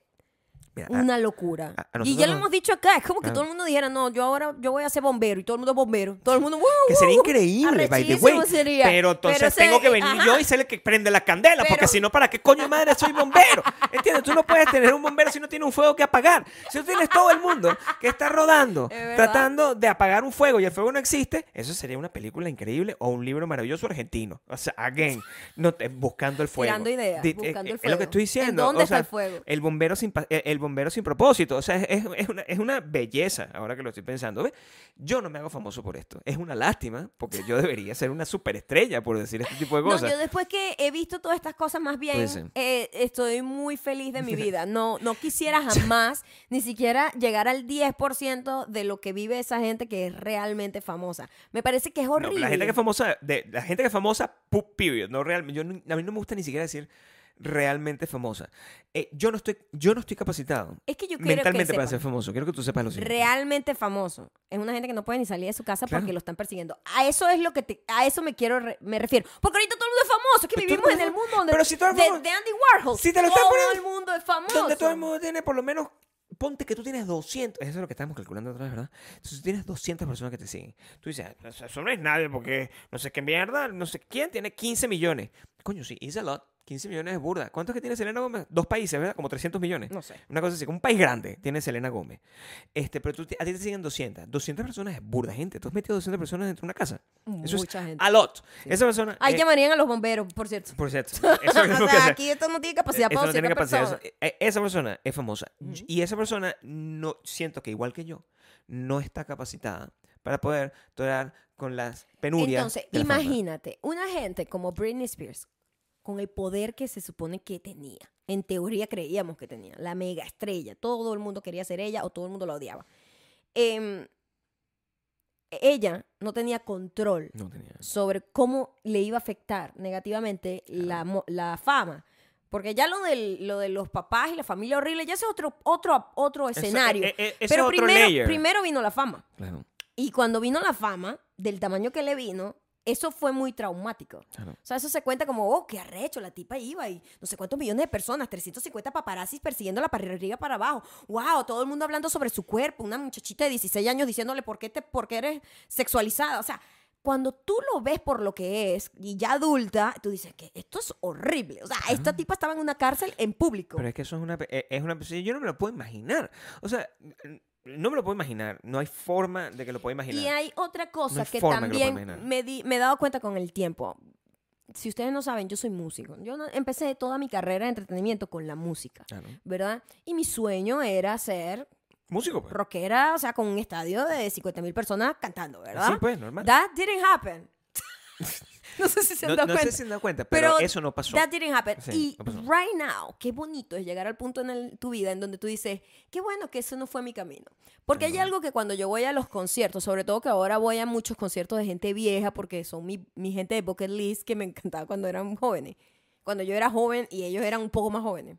mira, una locura. a- a y ya lo nos- hemos dicho acá, es como que todo el mundo dijera, no, yo ahora yo voy a ser bombero y todo el mundo es bombero. Todo el mundo, "Wow, que sería wow". increíble, by the Arrechísimo way. sería. Pero entonces Pero se- tengo que venir ajá. yo y ser el que prende la candela, porque si no, ¿para qué coño madre soy bombero? ¿Entiendes? Tú no puedes tener un bombero si no tiene un fuego que apagar. Si tú tienes todo el mundo que está rodando, Es tratando de apagar un fuego y el fuego no existe, eso sería una película increíble o un libro maravilloso argentino. O sea, again, no te- buscando el fuego. Ideas, buscando el Es lo que estoy ¿En diciendo. dónde o está sea, el fuego? El bombero sin, eh, el bombero sin propósito. O sea, es, es una, es una belleza, ahora que lo estoy pensando. ¿Ves? Yo no me hago famoso por esto. Es una lástima, porque yo debería ser una superestrella por decir este tipo de No, cosas. yo después que he visto todas estas cosas más bien, Pues sí. eh, estoy muy feliz de mi vida. No, no quisiera jamás ni siquiera llegar al 10% de lo que vive esa gente que es realmente famosa. Me parece que es No, horrible. la gente que es famosa, de, la gente que es famosa, period. No real, yo, no- a mí no me gusta ni siquiera decir realmente famosa. Eh, yo, no estoy, yo no estoy capacitado es que yo quiero mentalmente que para ser famoso. Quiero que tú sepas lo siguiente. realmente famoso. Es una gente que no puede ni salir de su casa Claro. porque lo están persiguiendo. A eso es lo que te, a eso me quiero re- me refiero. Porque ahorita todo el mundo es famoso, es que Pero vivimos en el mundo donde, Pero si todo el de, mundo- de Andy Warhol. Si te lo todo poniendo- el mundo es famoso. Donde todo el mundo tiene por lo menos. Ponte que tú tienes 200. Eso es lo que estábamos calculando otra vez, ¿verdad? Entonces tú tienes 200 personas que te siguen. Tú dices, "Ah, eso- no es nadie porque no sé qué mierda, no sé quién tiene 15 millones. Coño, sí, is a lot. 15 millones es burda. ¿Cuántos que tiene Selena Gómez? Dos países, ¿verdad? Como 300 millones. No sé. Una cosa así, como un país grande tiene Selena Gómez. Este, pero tú, a ti te siguen 200. 200 personas es burda gente. Tú has metido 200 personas dentro de una casa. Eso es Mucha gente. a lot. Esa persona... Ahí eh, llamarían a los bomberos, por cierto. por cierto. Eso es lo o que sea, hace. aquí esto no tiene capacidad para no tiene 200 capacidad. personas. Eso- eh, esa persona es famosa. Ujú. Y esa persona, no siento que igual que yo, no está capacitada para poder tolerar con las penurias. Entonces, fama. imagínate, una gente como Britney Spears, con el poder que se supone que tenía, en teoría creíamos que tenía, la mega estrella, todo el mundo quería ser ella o todo el mundo la odiaba. Em, ella no tenía control No tenía. sobre cómo le iba a afectar negativamente la, la fama. Porque ya lo, del, lo de los papás y la familia horrible, ya ese es otro, otro, otro Eso- escenario. eh, eh, Pero primero, primero vino la fama. Claro, Y cuando vino la fama, del tamaño que le vino, eso fue muy traumático. claro. O sea, eso se cuenta como, oh, qué arrecho, la tipa iba y no sé cuántos millones de personas, 350 paparazzis persiguiéndola para arriba para abajo. Wow, todo el mundo hablando sobre su cuerpo, una muchachita de 16 años diciéndole por qué, te, por qué eres sexualizada. O sea, cuando tú lo ves por lo que es y ya adulta, tú dices que esto es horrible. O sea, esta tipa estaba en una cárcel en público. Pero es que eso es una, eh, es una yo no me lo puedo imaginar. O sea, no me lo puedo imaginar. No hay forma de que lo pueda imaginar. Y hay otra cosa hay que que también imaginar. me, di- me he dado cuenta con el tiempo. Si ustedes no saben, yo soy músico. Yo no- empecé toda mi carrera de entretenimiento con la música, Claro. ¿verdad? Y mi sueño era ser Músico, pues. rockera, o sea, con un estadio de 50 mil personas cantando, ¿verdad? Sí, pues, normal. That didn't happen. no sé si se han No, dado no cuenta. sé si se han dado cuenta, pero, Pero eso no pasó. That didn't happen. Sí, y no right now, qué bonito es llegar al punto en el- tu vida en donde tú dices, qué bueno que eso no fue mi camino. Porque hay Ajá. algo que cuando yo voy a los conciertos, sobre todo que ahora voy a muchos conciertos de gente vieja, porque son mi, mi gente de bucket list que me encantaba cuando eran jóvenes. Cuando yo era joven y ellos eran un poco más jóvenes.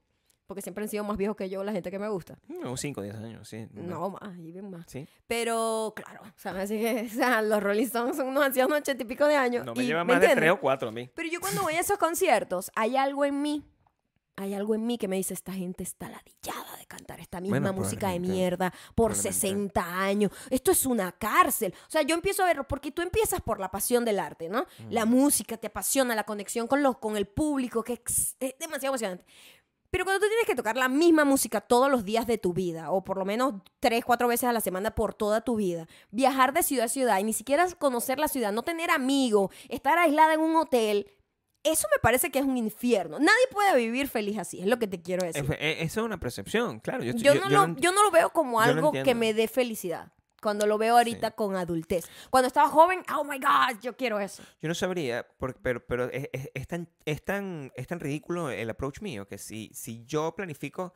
Porque siempre han sido más viejos que yo la gente que me gusta. No, 5 o 10 años, sí. No, más, y bien más. Sí. Pero, claro, ¿sabes? Así que, o sea, los Rolling Stones son unos ancianos de ochenta y pico de años. No me y- lleva ¿me más de entiendes? 3 o 4 a mí. Pero yo cuando voy a esos conciertos, hay algo en mí, hay algo en mí que me dice, esta gente está ladillada de cantar esta misma Bueno, música de mierda por Probablemente. 60 años. Esto es una cárcel. O sea, yo empiezo a verlo porque tú empiezas por la pasión del arte, ¿no? La Mm. música te apasiona, la conexión con, los, con el público, que es, es demasiado emocionante. Pero cuando tú tienes que tocar la misma música todos los días de tu vida, o por lo menos tres, cuatro veces a la semana por toda tu vida, viajar de ciudad a ciudad y ni siquiera conocer la ciudad, no tener amigos, estar aislada en un hotel, eso me parece que es un infierno. Nadie puede vivir feliz así, es lo que te quiero decir. Es- eh, Eso es una percepción, claro. Yo, estoy- Yo, yo- no yo lo, no- yo no lo veo como algo que me dé felicidad. Cuando lo veo ahorita Sí. con adultez. Cuando estaba joven, oh my God, yo quiero eso. Yo no sabría, por- pero, pero es, es- es tan, es, tan, es tan ridículo el approach mío que si, si yo planifico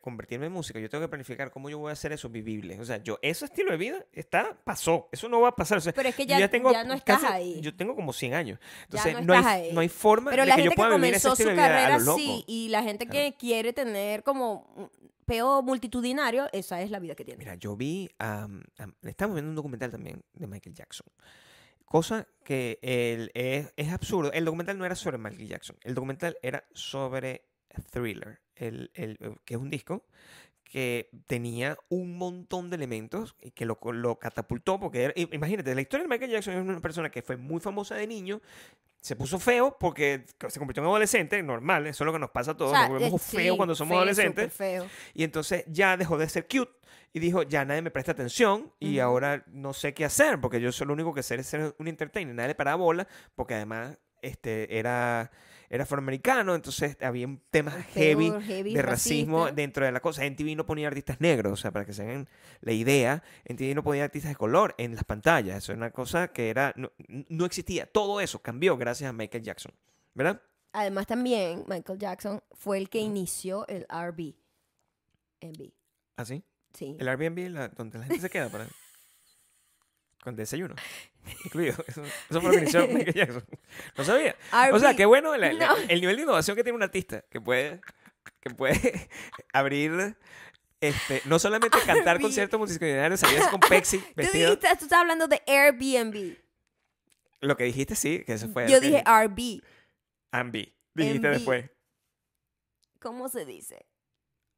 convertirme en músico, yo tengo que planificar cómo yo voy a hacer eso vivible. O sea, yo, ese estilo de vida está, pasó. Eso no va a pasar. O sea, Pero es que yo ya- ya no estás casi- ahí. Yo tengo como 100 años. Entonces, no hay, no hay forma Pero de la que yo gente que pueda vivir ese comenzó su carrera así y la gente Claro. que quiere tener como peo multitudinario, esa es la vida que tiene. Mira, yo vi, am- estamos viendo un documental también de Michael Jackson. Cosa que el- es, es absurdo. El documental no era sobre Michael Jackson. El documental era sobre Thriller, el, el- eh, que es un disco que tenía un montón de elementos y que lo, lo catapultó. Porque era- imagínate, la historia de Michael Jackson es una persona que fue muy famosa de niño. Se puso feo porque se convirtió en adolescente, normal, eso es lo que nos pasa a todos, O sea, nos volvemos eh, sí, feos cuando somos feo, adolescentes. feo. Y entonces ya dejó de ser cute y dijo, ya nadie me presta atención y ahora no sé qué hacer porque yo soy lo único que sé es ser un entertainer. Nadie le paraba bola porque además este, era, era afroamericano, entonces había un tema heavy de racismo racista. dentro de la cosa. En TV no ponía artistas negros, o sea, para que se hagan la idea, en TV no ponía artistas de color en las pantallas. Eso es una cosa que era no, no existía. Todo eso cambió gracias a Michael Jackson, ¿verdad? Además también Michael Jackson fue el que inició el R&B. R&B, Así. sí. El Airbnb, la- donde la gente se queda para. Con desayuno. Incluido. Eso, eso fue lo que inició Michael Jackson. No sabía. O sea, qué bueno la- la- No. el nivel de innovación que tiene un artista. Que puede, que puede abrir. Este, no solamente cantar R&B. conciertos multitudinarios, salirse con Pepsi Tú vestido. tú estás hablando de Airbnb. Lo que dijiste, sí, que eso fue. Yo dije R&B. R&B. Dijiste después. ¿Cómo se dice?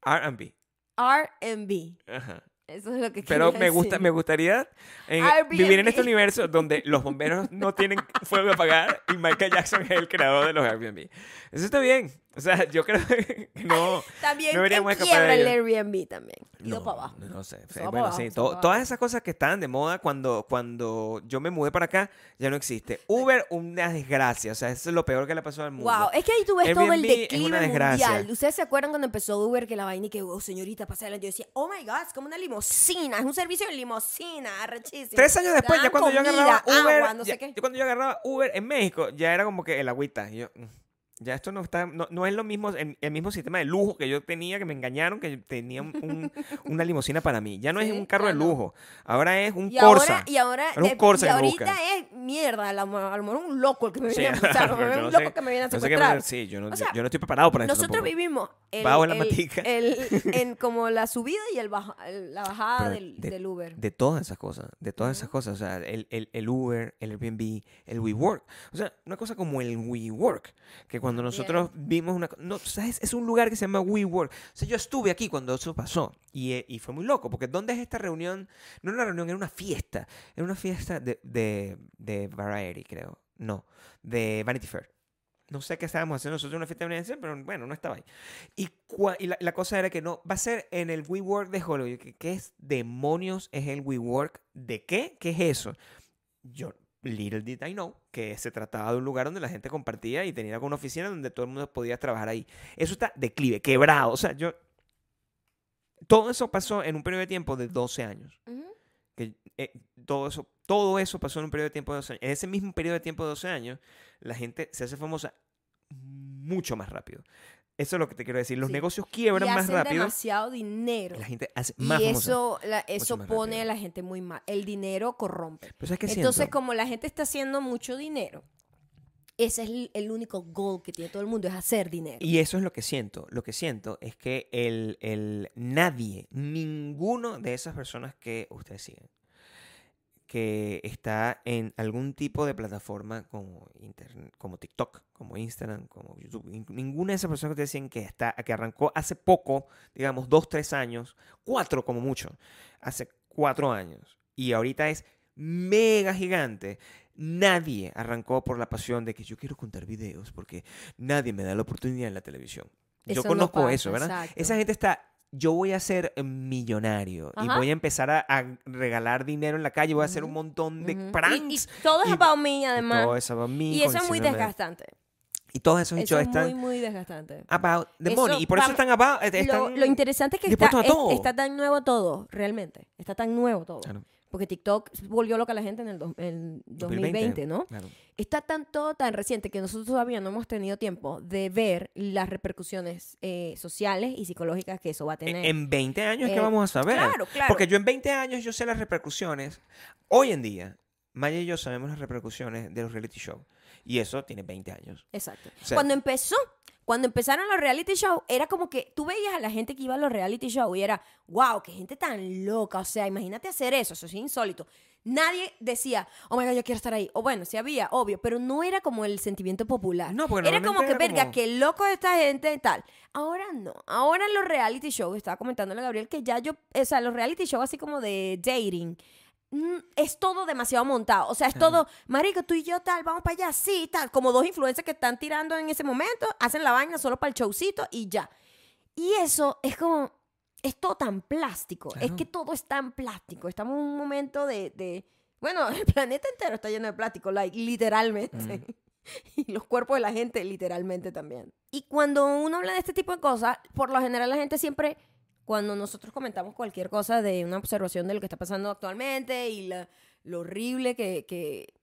R&B. R&B. Ajá. Eso es lo que Pero me gusta, decir. me gustaría en- vivir en este universo donde los bomberos no tienen fuego a apagar y Michael Jackson es el creador de los Airbnb. Eso está bien. O sea, yo creo que no. También no deberíamos escapar de el. Airbnb también. Ido No, para abajo. No, sé. Bueno, sí. todas esas cosas que estaban de moda cuando, cuando yo me mudé para acá ya no existe. Uber, una desgracia. O sea, eso es lo peor que le pasó al mundo. Wow, es que ahí tú ves todo el declive mundial. ¿Ustedes se acuerdan cuando empezó Uber que la vaina y que, oh, señorita, pasa adelante? Yo decía, oh my God, es como una limosina, es un servicio de limosina, arrechísimo. Tres años después, ya cuando yo agarraba Uber, agua, no ya- sé qué. ya cuando yo agarraba Uber en México, ya era como que el agüita. Y yo, mm, ya esto no está, no, no es lo mismo, el, el mismo sistema de lujo que yo tenía, que me engañaron, que yo tenía un- un- una limusina para mí. Ya no es Sí, un carro ya de no. lujo, ahora es un Y Corsa. ahora, y ahora, Era un Corsa y ahorita buscan. es mierda, a lo, mejor un loco el que me Sí, viene a, o sea, un loco que me viene a no sé secuestrar. sí, yo no, O sea, yo no estoy preparado para eso Nosotros vivimos el, Bajo en la matica. en como la subida y el baja- la bajada del, de- del Uber. De todas esas cosas, de todas esas cosas. O sea, el, el, el Uber, el Airbnb, el WeWork. O sea, una cosa como el WeWork, que cuando nosotros vimos una... No, ¿sabes? Es un lugar que se llama WeWork. O sea, yo estuve aquí cuando eso pasó y, eh, y fue muy loco, porque ¿dónde es esta reunión? No era una reunión, era una fiesta. Era una fiesta de, de, de Variety, creo. No, de Vanity Fair. No sé qué estábamos haciendo nosotros en una fiesta de Vanity Fair, pero bueno, no estaba ahí. Y, y la, la cosa era que no, va a ser en el WeWork de Hollywood. ¿Qué, qué es demonios es el WeWork? ¿De qué? ¿Qué es eso? Yo, little did I know, que se trataba de un lugar donde la gente compartía y tenía una oficina donde todo el mundo podía trabajar ahí. Eso está declive, quebrado. O sea, yo... Todo eso pasó en un periodo de tiempo de 12 años. Que, eh, todo, eso, todo eso pasó en un periodo de tiempo de 12 años. En ese mismo periodo de tiempo de 12 años, la gente se hace famosa mucho más rápido. Eso es lo que te quiero decir. Los Sí. negocios quiebran y más hacen rápido. demasiado dinero. y La gente hace Y más famosa. eso, la- eso pone rápido. a la gente muy mal. El dinero corrompe. Pero ¿sabes qué Entonces, siento? como la gente está haciendo mucho dinero, ese es el, el único goal que tiene todo el mundo, es hacer dinero. Y eso es lo que siento. Lo que siento es que el, el nadie, ninguno de esas personas que ustedes siguen, que está en algún tipo de plataforma como, internet, como TikTok, como Instagram, como YouTube, nin- ninguna de esas personas que ustedes siguen que, está, que arrancó hace poco, digamos dos, tres años, cuatro como mucho, hace cuatro años, y ahorita es mega gigante. Nadie arrancó por la pasión de que yo quiero contar videos porque nadie me da la oportunidad en la televisión. Yo no conozco pasa, eso, ¿verdad? exacto. Esa gente está, yo voy a ser eh, millonario y voy a empezar a, a regalar dinero en la calle, voy a hacer un montón de. Y- pranks. Y, todo es about me, y además. todo eso about me, Y eso es muy desgastante. Y todos esos Eso hechos es están muy, muy desgastante. about the Eso, money. Y por eso están about, eh, Lo, interesante es que está, es- está tan nuevo todo, realmente. Está tan nuevo todo. Claro. Porque TikTok volvió loca a la gente en el, dos- en 2020, ¿no? Claro. Está tan todo tan reciente que nosotros todavía no hemos tenido tiempo de ver las repercusiones eh, sociales y psicológicas que eso va a tener. En en 20 años, ¿qué Eh, vamos a saber? claro, claro. Porque yo en 20 años yo sé las repercusiones. Hoy en día, Maya y yo sabemos las repercusiones de los reality shows. Y eso tiene 20 años. Exacto. O sea- cuando empezó, cuando empezaron los reality shows, era como que tú veías a la gente que iba a los reality shows y era, wow, qué gente tan loca. O sea, imagínate hacer eso, eso es insólito. Nadie decía, oh my god, yo quiero estar ahí. O bueno, sí había, obvio, pero no era como el sentimiento popular. No, porque era como que, era verga, como- qué loco esta gente y tal. Ahora no. Ahora los reality shows, estaba comentándole a Gabriel que ya yo, o sea, los reality shows así como de dating, es todo demasiado montado. O sea, es todo, marico, tú y yo tal, vamos para allá, sí, tal. Como dos influencers que están tirando en ese momento, hacen la vaina solo para el showcito y ya. Y eso es como, es todo tan plástico. Es que todo es tan plástico. Estamos en un momento de, de- bueno, el planeta entero está lleno de plástico, like, literalmente. Y los cuerpos de la gente, literalmente también. Y cuando uno habla de este tipo de cosas, por lo general la gente siempre, cuando nosotros comentamos cualquier cosa de una observación de lo que está pasando actualmente y la- lo horrible que, que,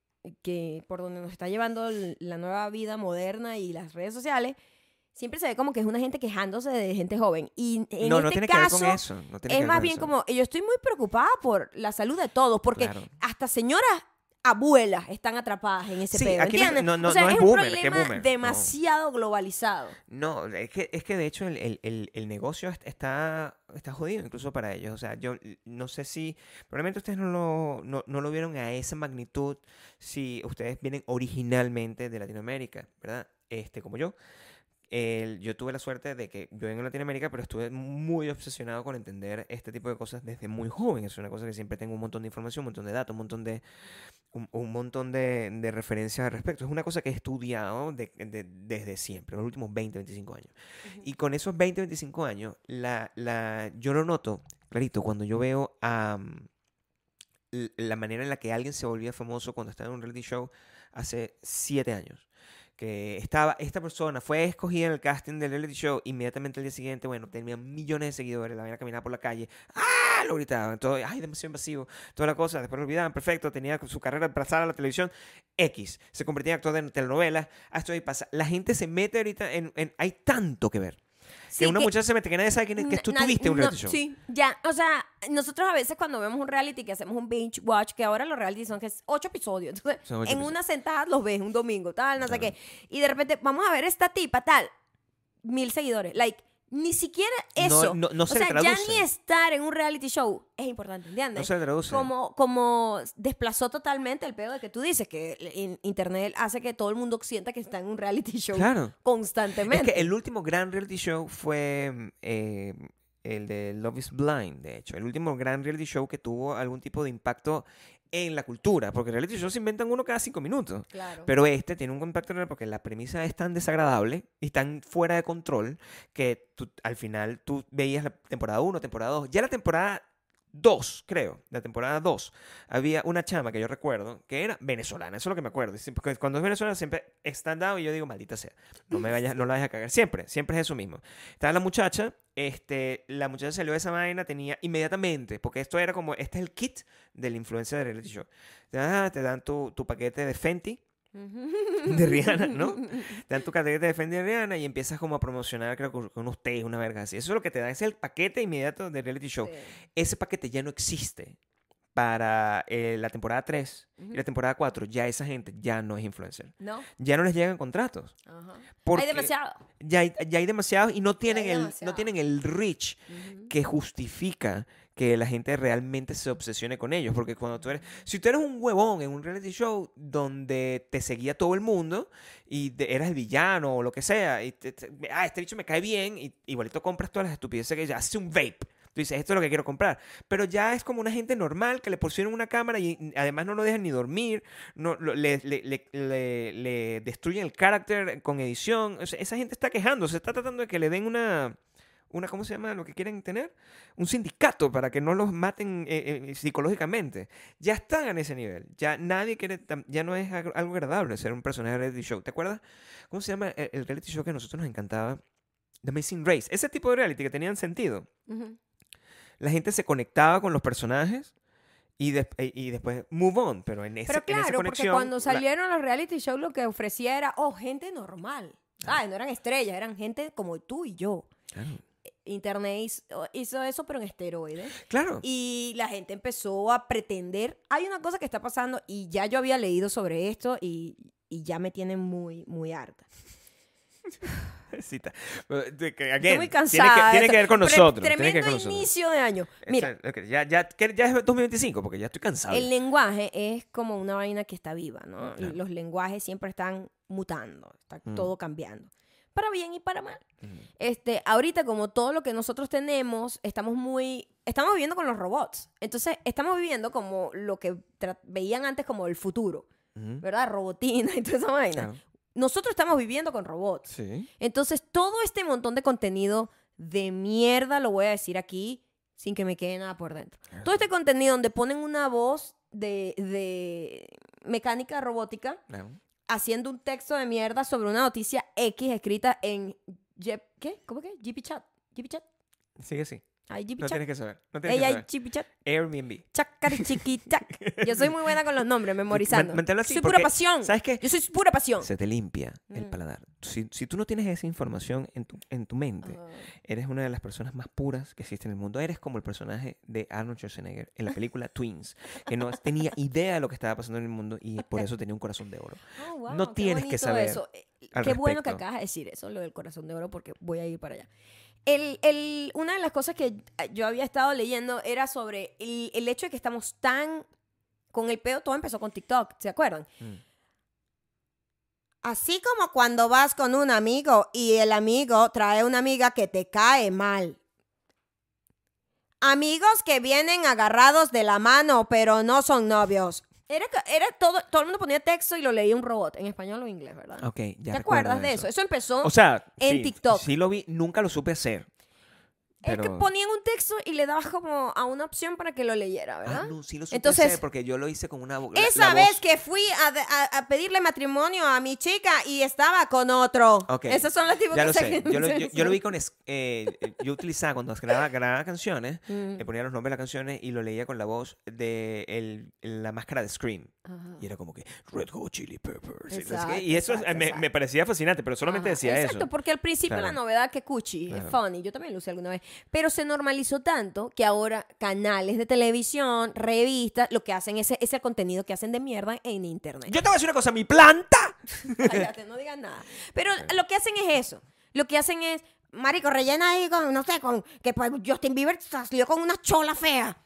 que por donde nos está llevando la nueva vida moderna y las redes sociales, siempre se ve como que es una gente quejándose de gente joven. Y en no, este no tiene caso, que ver con eso. no tiene que es ver más bien eso. como, yo estoy muy preocupada por la salud de todos, porque Claro. hasta señoras abuelas están atrapadas en ese Sí, pedo, aquí ¿entiendes? no- no- o sea, no es es un boomer, ¿qué problema boomer? Demasiado globalizado. No, es que, es que de hecho el, el- el- el negocio est- está, está jodido incluso para ellos. O sea, yo no sé si, probablemente ustedes no lo, no, no lo vieron a esa magnitud si ustedes vienen originalmente de Latinoamérica, ¿verdad? Este, como yo. El- yo tuve la suerte de que yo vengo en Latinoamérica, pero estuve muy obsesionado con entender este tipo de cosas desde muy joven. Es una cosa que siempre tengo un montón de información, un montón de datos, un montón de, un, un montón de, de referencias al respecto. Es una cosa que he estudiado de- de- desde siempre, los últimos 20, 25 años. Y con esos 20, 25 años, la, la, yo lo noto, clarito, cuando yo veo a l- la manera en la que alguien se volvía famoso cuando estaba en un reality show hace 7 años. Que estaba, esta persona fue escogida en el casting del reality show, inmediatamente al día siguiente, bueno, tenía millones de seguidores, la vaina caminaba por la calle, ¡ah! Lo gritaban, todo, ¡ay, demasiado invasivo! Toda la cosa, después lo olvidaban, perfecto, tenía su carrera pasada a la televisión, X, se convertía en actor de telenovelas, a esto ahí pasa. La gente se mete ahorita en, en- hay tanto que ver. Sí, que una que- muchacha se mete, que nadie sabe quién es, que tú tuviste un no, reality show. Sí, ya. O sea, nosotros a veces cuando vemos un reality que hacemos un binge watch, que ahora los reality son que es ocho episodios. Entonces, ocho en episodios. una sentada los ves un domingo, tal, no sé Claro. qué. Y de repente, vamos a ver esta tipa, tal. Mil seguidores. Like, ni siquiera eso. no- no o se sea, ya traduce. ni estar en un reality show es importante, ¿entiendes? No se traduce. como, como desplazó totalmente el pedo de que tú dices que internet hace que todo el mundo sienta que está en un reality show Claro. constantemente. Es que el último gran reality show fue eh, el de Love is Blind, de hecho. El último gran reality show que tuvo algún tipo de impacto en la cultura. Porque reality shows se inventan uno cada cinco minutos. Claro. Pero este tiene un impacto real porque la premisa es tan desagradable y tan fuera de control que tú- al final tú veías la temporada 1, temporada 2. Ya la temporada 2, creo, la temporada 2, había una chama que yo recuerdo que era venezolana, eso es lo que me acuerdo. Cuando es venezolana siempre stand out y yo digo, maldita sea, no me vayas, no la vayas a cagar. Siempre, siempre es eso mismo. Estaba la muchacha, este, la muchacha salió de esa vaina, tenía inmediatamente, porque esto era como, este es el kit del influencer de reality show. Te dan, te dan tu, tu paquete de Fenty, de Rihanna, ¿no? Te dan tu paquete de Fendi de Rihanna y empiezas como a promocionar, creo, con, con unos tés, una verga así. Eso es lo que te da, es el paquete inmediato de reality show. Sí. Ese paquete ya no existe para eh, la temporada 3 y la temporada 4. Ya esa gente ya no es influencer. ¿No? Ya no les llegan contratos. Porque Hay demasiado. Ya hay, ya hay demasiados y no tienen, el, demasiado. no tienen el reach Ujú. que justifica que la gente realmente se obsesione con ellos. Porque cuando tú eres, si tú eres un huevón en un reality show donde te seguía todo el mundo y te- eras el villano o lo que sea, y te- te- ah, este bicho me cae bien, y igualito compras todas las estupideces que ya hace un vape. Tú dices, esto es lo que quiero comprar. Pero ya es como una gente normal que le pusieron una cámara y además no lo dejan ni dormir, no, le, le- destruyen el carácter con edición. Esa gente está quejándose, está tratando de que le den una, una, ¿cómo se llama lo que quieren tener? Un sindicato para que no los maten eh, eh, psicológicamente. Ya están en ese nivel. Ya nadie quiere, ya no es algo agradable ser un personaje de reality show. ¿Te acuerdas? ¿Cómo se llama el, el reality show que a nosotros nos encantaba? The Amazing Race. Ese tipo de reality que tenían sentido. La gente se conectaba con los personajes y, des- y después move on. Pero en, ese, Pero en esa claro, porque cuando la- salieron los reality shows lo que ofrecía era, oh, gente normal. ¿Sabes? No eran estrellas, eran gente como tú y yo. Claro. Internet hizo, hizo eso, pero en esteroides. Claro. Y la gente empezó a pretender. Hay una cosa que está pasando y ya yo había leído sobre esto y, y ya me tiene muy, muy harta. Que, Estoy muy tiene cansada. que, de tiene que ver con nosotros. tiene que Tremendo ver con nosotros. inicio de año. Mira, Esa- ok, ya, ya, que ya es 2025, porque ya estoy cansado. el lenguaje es como una vaina que está viva, ¿no? Claro. Los lenguajes siempre están mutando, está Mm. todo cambiando. Para bien y para mal. Este, ahorita como todo lo que nosotros tenemos, estamos muy estamos viviendo con los robots. Entonces, estamos viviendo como lo que veían antes como el futuro. ¿verdad? Robotina y toda esa vaina. Claro. Nosotros estamos viviendo con robots. Sí. Entonces, todo este montón de contenido de mierda, lo voy a decir aquí, sin que me quede nada por dentro. Todo este contenido donde ponen una voz de, de mecánica robótica Claro. Haciendo un texto de mierda sobre una noticia X escrita en... ¿Qué? ¿Cómo que? GP Chat. GP Chat. Sigue así. Ay, No tienes que saber. No tienes Ella que saber. Airbnb. Chacari chiqui chac. Yo soy muy buena con los nombres, memorizando. Manténlo así, soy pura pasión. ¿Sabes qué? Yo soy pura pasión. Se te limpia el Mm. paladar. Si, si tú no tienes esa información en tu, en tu mente, eres una de las personas más puras que existe en el mundo. Eres como el personaje de Arnold Schwarzenegger en la película Twins, que no tenía idea de lo que estaba pasando en el mundo y por eso tenía un corazón de oro. Oh, wow, No qué tienes que saber eso. Eh, Qué bueno que acabas de decir eso, lo del corazón de oro, porque voy a ir para allá. El, el- una de las cosas que yo había estado leyendo era sobre el, el hecho de que estamos tan con el pedo, todo empezó con TikTok, ¿se acuerdan? Mm. Así como cuando vas con un amigo y el amigo trae una amiga que te cae mal. Amigos que vienen agarrados de la mano, pero no son novios. Era, era todo, todo el mundo ponía texto y lo leía un robot, en español o inglés, ¿verdad? Ok, ya ¿Te recuerdo acuerdas de eso? Eso empezó. O sea, en sí, TikTok. Sí lo vi, nunca lo supe hacer. Es que ponían un texto y le dabas como a una opción para que lo leyera, ¿verdad? Ah, no, sí lo supe Entonces, hacer porque yo lo hice con una la- Esa la vez voz- que fui a, a- a pedirle matrimonio a mi chica y estaba con otro. Ok. Esas son las tipos Ya que lo sé. Yo lo, yo- yo lo vi con... eh, eh, yo utilizaba cuando grababa, grababa canciones, Mm. le ponía los nombres de las canciones y lo leía con la voz de el- la máscara de Scream. Ajá. Y era como que Red Hot Chili Peppers. Exacto, y eso exacto, me, exacto. me parecía fascinante, pero solamente Ajá, decía Exacto, eso. porque al principio la novedad que cuchi es funny, yo también lo usé alguna vez, pero se normalizó tanto que ahora canales de televisión, revistas, lo que hacen es ese contenido que hacen de mierda en internet. Yo te voy a decir una cosa, mi planta. Cállate, no digas nada. Pero lo que hacen es eso. Lo que hacen es, marico, rellena ahí con, no sé, con que pues, Justin Bieber salió con una chola fea.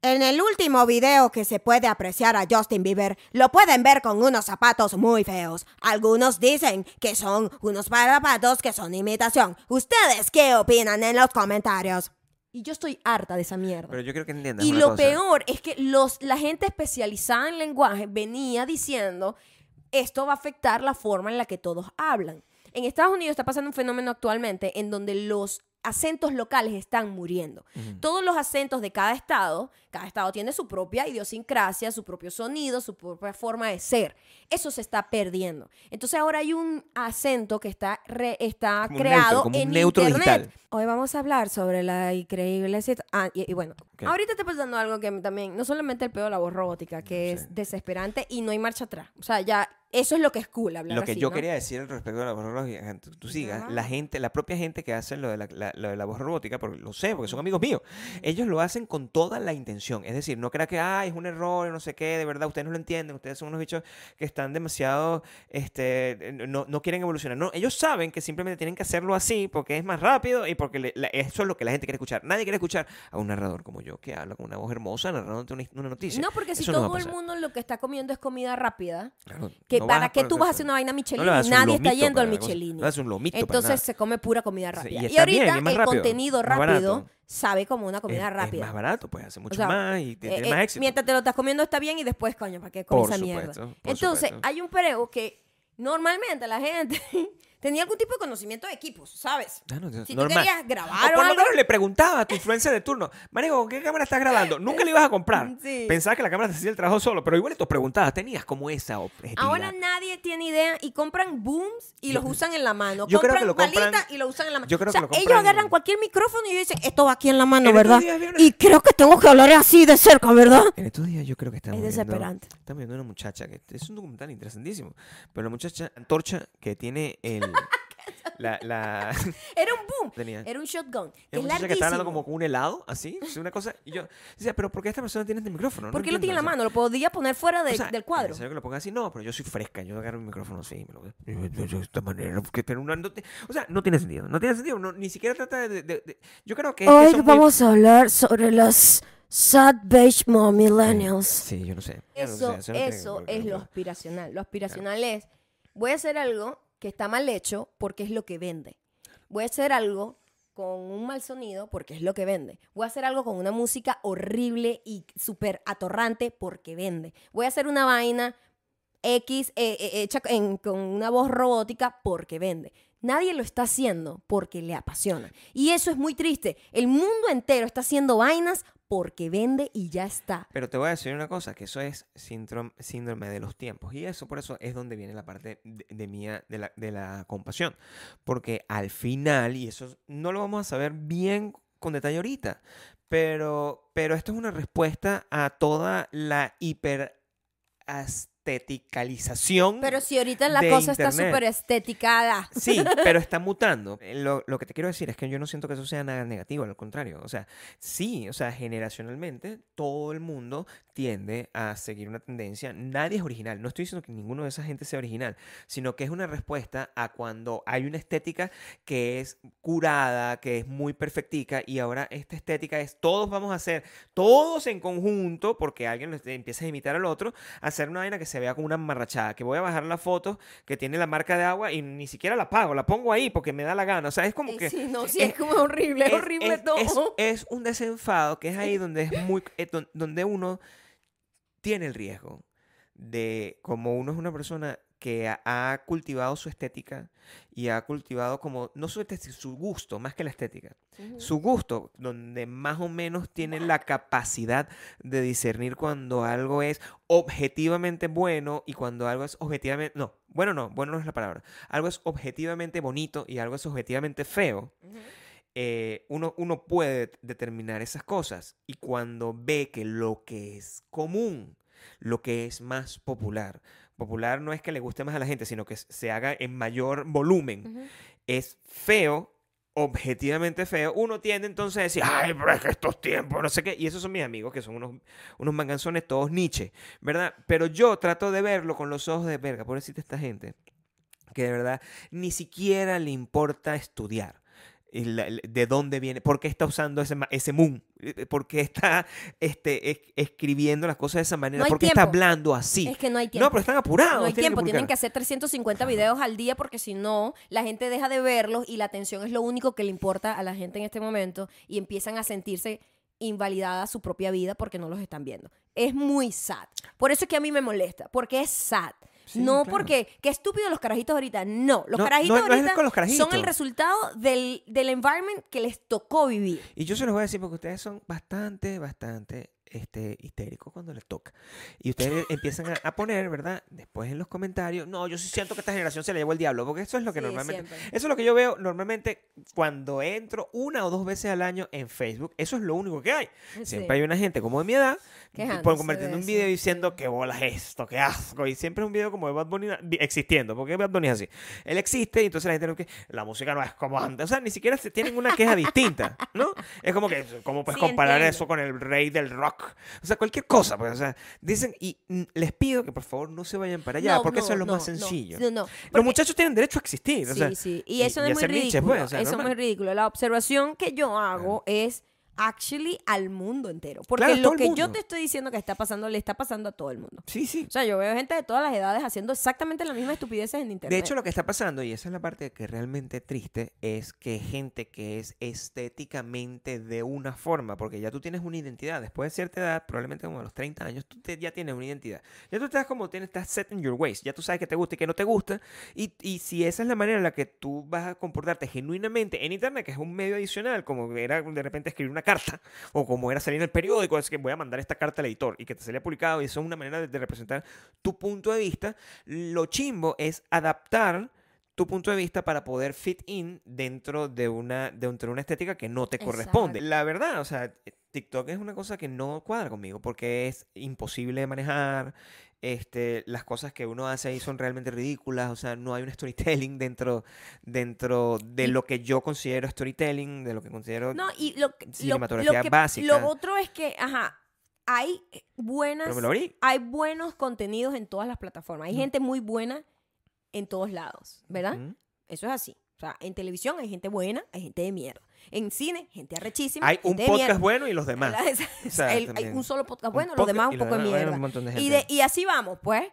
En el último video que se puede apreciar a Justin Bieber, lo pueden ver con unos zapatos muy feos. Algunos dicen que son unos zapatos que son imitación. ¿Ustedes qué opinan en los comentarios? Y yo estoy harta de esa mierda. Pero yo creo que entiendas Y una lo cosa. peor es que los, la gente especializada en lenguaje venía diciendo esto va a afectar la forma en la que todos hablan. En Estados Unidos está pasando un fenómeno actualmente en donde los acentos locales están muriendo. Todos los acentos de cada estado, cada estado tiene su propia idiosincrasia, su propio sonido, su propia forma de ser. Eso se está perdiendo. Entonces ahora hay un acento que está, re- está Como un creado neutro, como un en neutro internet. digital. Hoy vamos a hablar sobre la increíble... Ah, y, y bueno, Ok. ahorita está pasando algo que también, no solamente el peor de la voz robótica, que es desesperante y no hay marcha atrás. O sea, ya, eso es lo que es cool hablar Lo que así, yo ¿no? quería decir al respecto de la voz robótica, tú, sigas, Ajá. la gente, la propia gente que hace lo de la, la- lo de la voz robótica, porque lo sé, porque son amigos míos, ellos lo hacen con toda la intención. Es decir, no crea que ay, es un error, no sé qué, de verdad, ustedes no lo entienden, ustedes son unos bichos que están demasiado, este, no, no quieren evolucionar. No, ellos saben que simplemente tienen que hacerlo así porque es más rápido y porque le- la- eso es lo que la gente quiere escuchar. Nadie quiere escuchar a un narrador como yo que habla con una voz hermosa narrándote una, una noticia. No, porque si Eso a todo el mundo lo que está comiendo es comida rápida, Claro, que no para qué tú vas a hacer una vaina no Michelin, un nadie está yendo al Michelin. no un lomito Entonces se come pura comida Sí, rápida. y y, está bien, ahorita el rápido, contenido rápido sabe como una comida es, es rápida. más barato, pues hace mucho O sea, más y Eh, tiene eh, más éxito. Mientras te lo estás comiendo está bien y después, coño, ¿para qué comes esa mierda? Entonces, supuesto. hay un prego que normalmente la gente tenía algún tipo de conocimiento de equipos, ¿sabes? Ah, no, Si normal. tú querías grabar o por lo menos le preguntaba a tu influencer de turno, Marico, ¿con qué cámara estás grabando? Nunca le ibas a comprar. Sí. Pensabas que la cámara te hacía el trabajo solo, pero igual tú preguntabas, tenías como esa objetividad. ahora nadie tiene idea y compran booms y los usan en la mano. yo creo compran que lo compran- y lo usan en la mano. yo creo o sea, que lo ellos agarran cualquier micrófono y dicen, esto va aquí en la mano, En ¿verdad? una- Y creo que tengo que hablar así de cerca, ¿verdad? En estos días yo creo que estamos Es viendo- desesperante. estamos viendo una muchacha que es un documental interesantísimo, pero la muchacha antorcha que tiene el la, la Era un boom. tenía Era un shotgun. Era es muchacha que estaba hablando como con un helado, así, es una cosa. Y yo decía, pero ¿por qué esta persona tiene este micrófono? No ¿Por qué lo tiene en la mano? Lo podía poner fuera de- o sea, del cuadro. ¿en serio que lo ponga así? No, pero yo soy fresca, yo agarro el micrófono así. Me lo, de esta manera. porque- pero no, no te- o sea, no tiene sentido. No tiene sentido. no- ni siquiera trata de. de- de- yo creo que. es que Hoy son muy- vamos a hablar sobre los sad beige millennials. Sí, yo no sé. No Eso, sé, no tiene eso qué, es no. lo aspiracional. Lo aspiracional es, voy a hacer algo que está mal hecho porque es lo que vende. Voy a hacer algo con un mal sonido porque es lo que vende. Voy a hacer algo con una música horrible y súper atorrante porque vende. Voy a hacer una vaina X eh, eh, hecha con una voz robótica porque vende. Nadie lo está haciendo porque le apasiona. Y eso es muy triste. El mundo entero está haciendo vainas porque vende y ya está. Pero te voy a decir una cosa, que eso es síndrome, de los tiempos. Y eso, por eso, es donde viene la parte de, mía, la, de la compasión. Porque al final, y eso no lo vamos a saber bien con detalle ahorita, pero, pero esto es una respuesta a toda la hiperestheticalización. Pero si ahorita la de cosa está súper esteticada. Sí, pero está mutando. Lo, lo que te quiero decir es que yo no siento que eso sea nada negativo, al contrario. O sea, sí, o sea, generacionalmente todo el mundo tiende a seguir una tendencia. Nadie es original. No estoy diciendo que ninguno de esa gente sea original, sino que es una respuesta a cuando hay una estética que es curada, que es muy perfectica, y ahora esta estética es todos vamos a hacer, todos en conjunto, porque alguien empieza a imitar al otro, hacer una vaina que se vea como una marrachada. Que voy a bajar la foto que tiene la marca de agua y ni siquiera la pago, la pongo ahí porque me da la gana. O sea, es como que. sí, no, sí, es- es, como horrible, es, horrible es- todo. Es, es un desenfado que es ahí donde es muy. eh, don- donde uno tiene el riesgo de. Como uno es una persona que ha, cultivado su estética y ha cultivado como. No su estética, su gusto, más que la estética Ujú. su gusto, donde más o menos tiene la capacidad de discernir cuando algo es objetivamente bueno y cuando algo es objetivamente... No, bueno no, bueno no es la palabra. Algo es objetivamente bonito y algo es objetivamente feo. Ujú. Eh, uno, uno puede determinar esas cosas y cuando ve que lo que es común, lo que es más popular, popular no es que le guste más a la gente, sino que se haga en mayor volumen, es feo, objetivamente feo, uno tiende entonces a decir, ay, pero es que estos tiempos, no sé qué, y esos son mis amigos, que son unos, unos manganzones todos Nietzsche, ¿verdad? Pero yo trato de verlo con los ojos de verga, por decirte esta gente, que de verdad ni siquiera le importa estudiar. De dónde viene, por qué está usando ese, ese moon, eh, por qué está este, es- escribiendo las cosas de esa manera, No por qué está hablando así. Es que no hay tiempo. No, pero están apurados. No hay tienen tiempo, tienen que publicar. hacer 350 videos al día porque si no, la gente deja de verlos y la atención es lo único que le importa a la gente en este momento y empiezan a sentirse invalidada su propia vida porque no los están viendo. Es muy sad. Por eso es que a mí me molesta, porque es sad. Sí, no claro. porque, qué estúpido los carajitos ahorita. No, los No, carajitos no, no es ahorita los carajitos. son el resultado del, del environment que les tocó vivir. Y yo se los voy a decir porque ustedes son bastante, bastante este, histéricos cuando les toca. Y ustedes empiezan a, a poner, ¿verdad? Después en los comentarios, no, yo sí siento que esta generación se le llevó el diablo, porque eso es lo que Sí, normalmente... siempre. Eso es lo que yo veo normalmente cuando entro una o dos veces al año en Facebook. Eso es lo único que hay. Siempre hay una gente como de mi edad por de convertiendo un video diciendo que bolas esto, qué asco. Y siempre es un video como de Bad Bunny existiendo, porque Bad Bunny es así. Él existe y entonces la gente no que la música no es como antes. O sea, ni siquiera se tienen una queja distinta, ¿no? Es como que, ¿cómo puedes Sí, comparar entiendo. eso con el rey del rock? O sea, cualquier cosa, pues, o sea, dicen, y mm, les pido que por favor no se vayan para allá, No, porque eso es lo no, más sencillo. Los muchachos tienen derecho a existir. o Sí, sea, sí. Y eso y es muy niches, ridículo. pues, o sea, eso es muy ridículo. La observación que yo hago es actually al mundo entero. Porque Claro, lo que yo te estoy diciendo que está pasando, le está pasando a todo el mundo. Sí, sí. O sea, yo veo gente de todas las edades haciendo exactamente las mismas estupideces en internet. De hecho, lo que está pasando, y esa es la parte que es realmente triste, es que gente que es estéticamente de una forma, porque ya tú tienes una identidad, después de cierta edad, probablemente como a los 30 años, tú te- ya tienes una identidad. Ya tú estás como, tienes, estás set in your ways, ya tú sabes que te gusta y que no te gusta, y, y si esa es la manera en la que tú vas a comportarte genuinamente en Internet, que es un medio adicional, como era de repente escribir una carta, o como era salir en el periódico, es que voy a mandar esta carta al editor y que te salía publicado, y eso es una manera de, de representar tu punto de vista, lo chimbo es adaptar tu punto de vista para poder fit in dentro de una, dentro de una estética que no te corresponde. La verdad, o sea, TikTok es una cosa que no cuadra conmigo porque es imposible de manejar. Este, las cosas que uno hace ahí son realmente ridículas, o sea, no hay un storytelling dentro, dentro de Y- lo que yo considero storytelling, de lo que considero... No, y lo, que- lo- Cinematografía lo que- básica. Lo otro es que, ajá, hay buenas... Hay buenos contenidos en todas las plataformas. Hay gente muy buena en todos lados, ¿verdad? Eso es así. O sea, en televisión hay gente buena, hay gente de mierda. En cine, gente arrechísima. Hay un podcast mierda. bueno y los demás. O sea, El- hay un solo podcast Un bueno, los demás un poco de mierda. Y, gente. de- y así vamos, pues.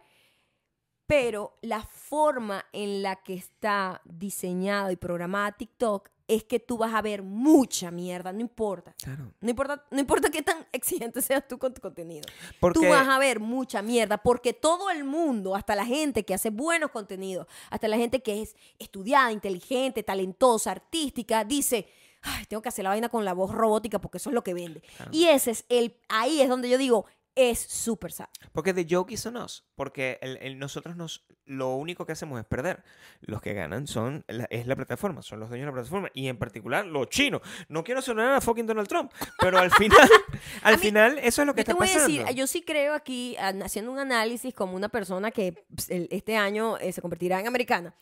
Pero la forma en la que está diseñado y programada TikTok es que tú vas a ver mucha mierda, no importa. Claro. No importa, no importa qué tan exigente seas tú con tu contenido. Porque... Tú vas a ver mucha mierda porque todo el mundo, hasta la gente que hace buenos contenidos, hasta la gente que es estudiada, inteligente, talentosa, artística, dice, "Ay, tengo que hacer la vaina con la voz robótica porque eso es lo que vende. Claro. Y ese es el, ahí es donde yo digo, es súper sad. Porque the joke is on us. Porque el, el- nosotros nos, lo único que hacemos es perder. Los que ganan son la- es la plataforma, son los dueños de la plataforma. Y en particular los chinos. No quiero sonar a fucking Donald Trump. Pero al final, al mí- final, eso es lo que Yo te está voy a pasando. decir, yo sí creo aquí, haciendo un análisis como una persona que ps, el- este año eh, se convertirá en americana,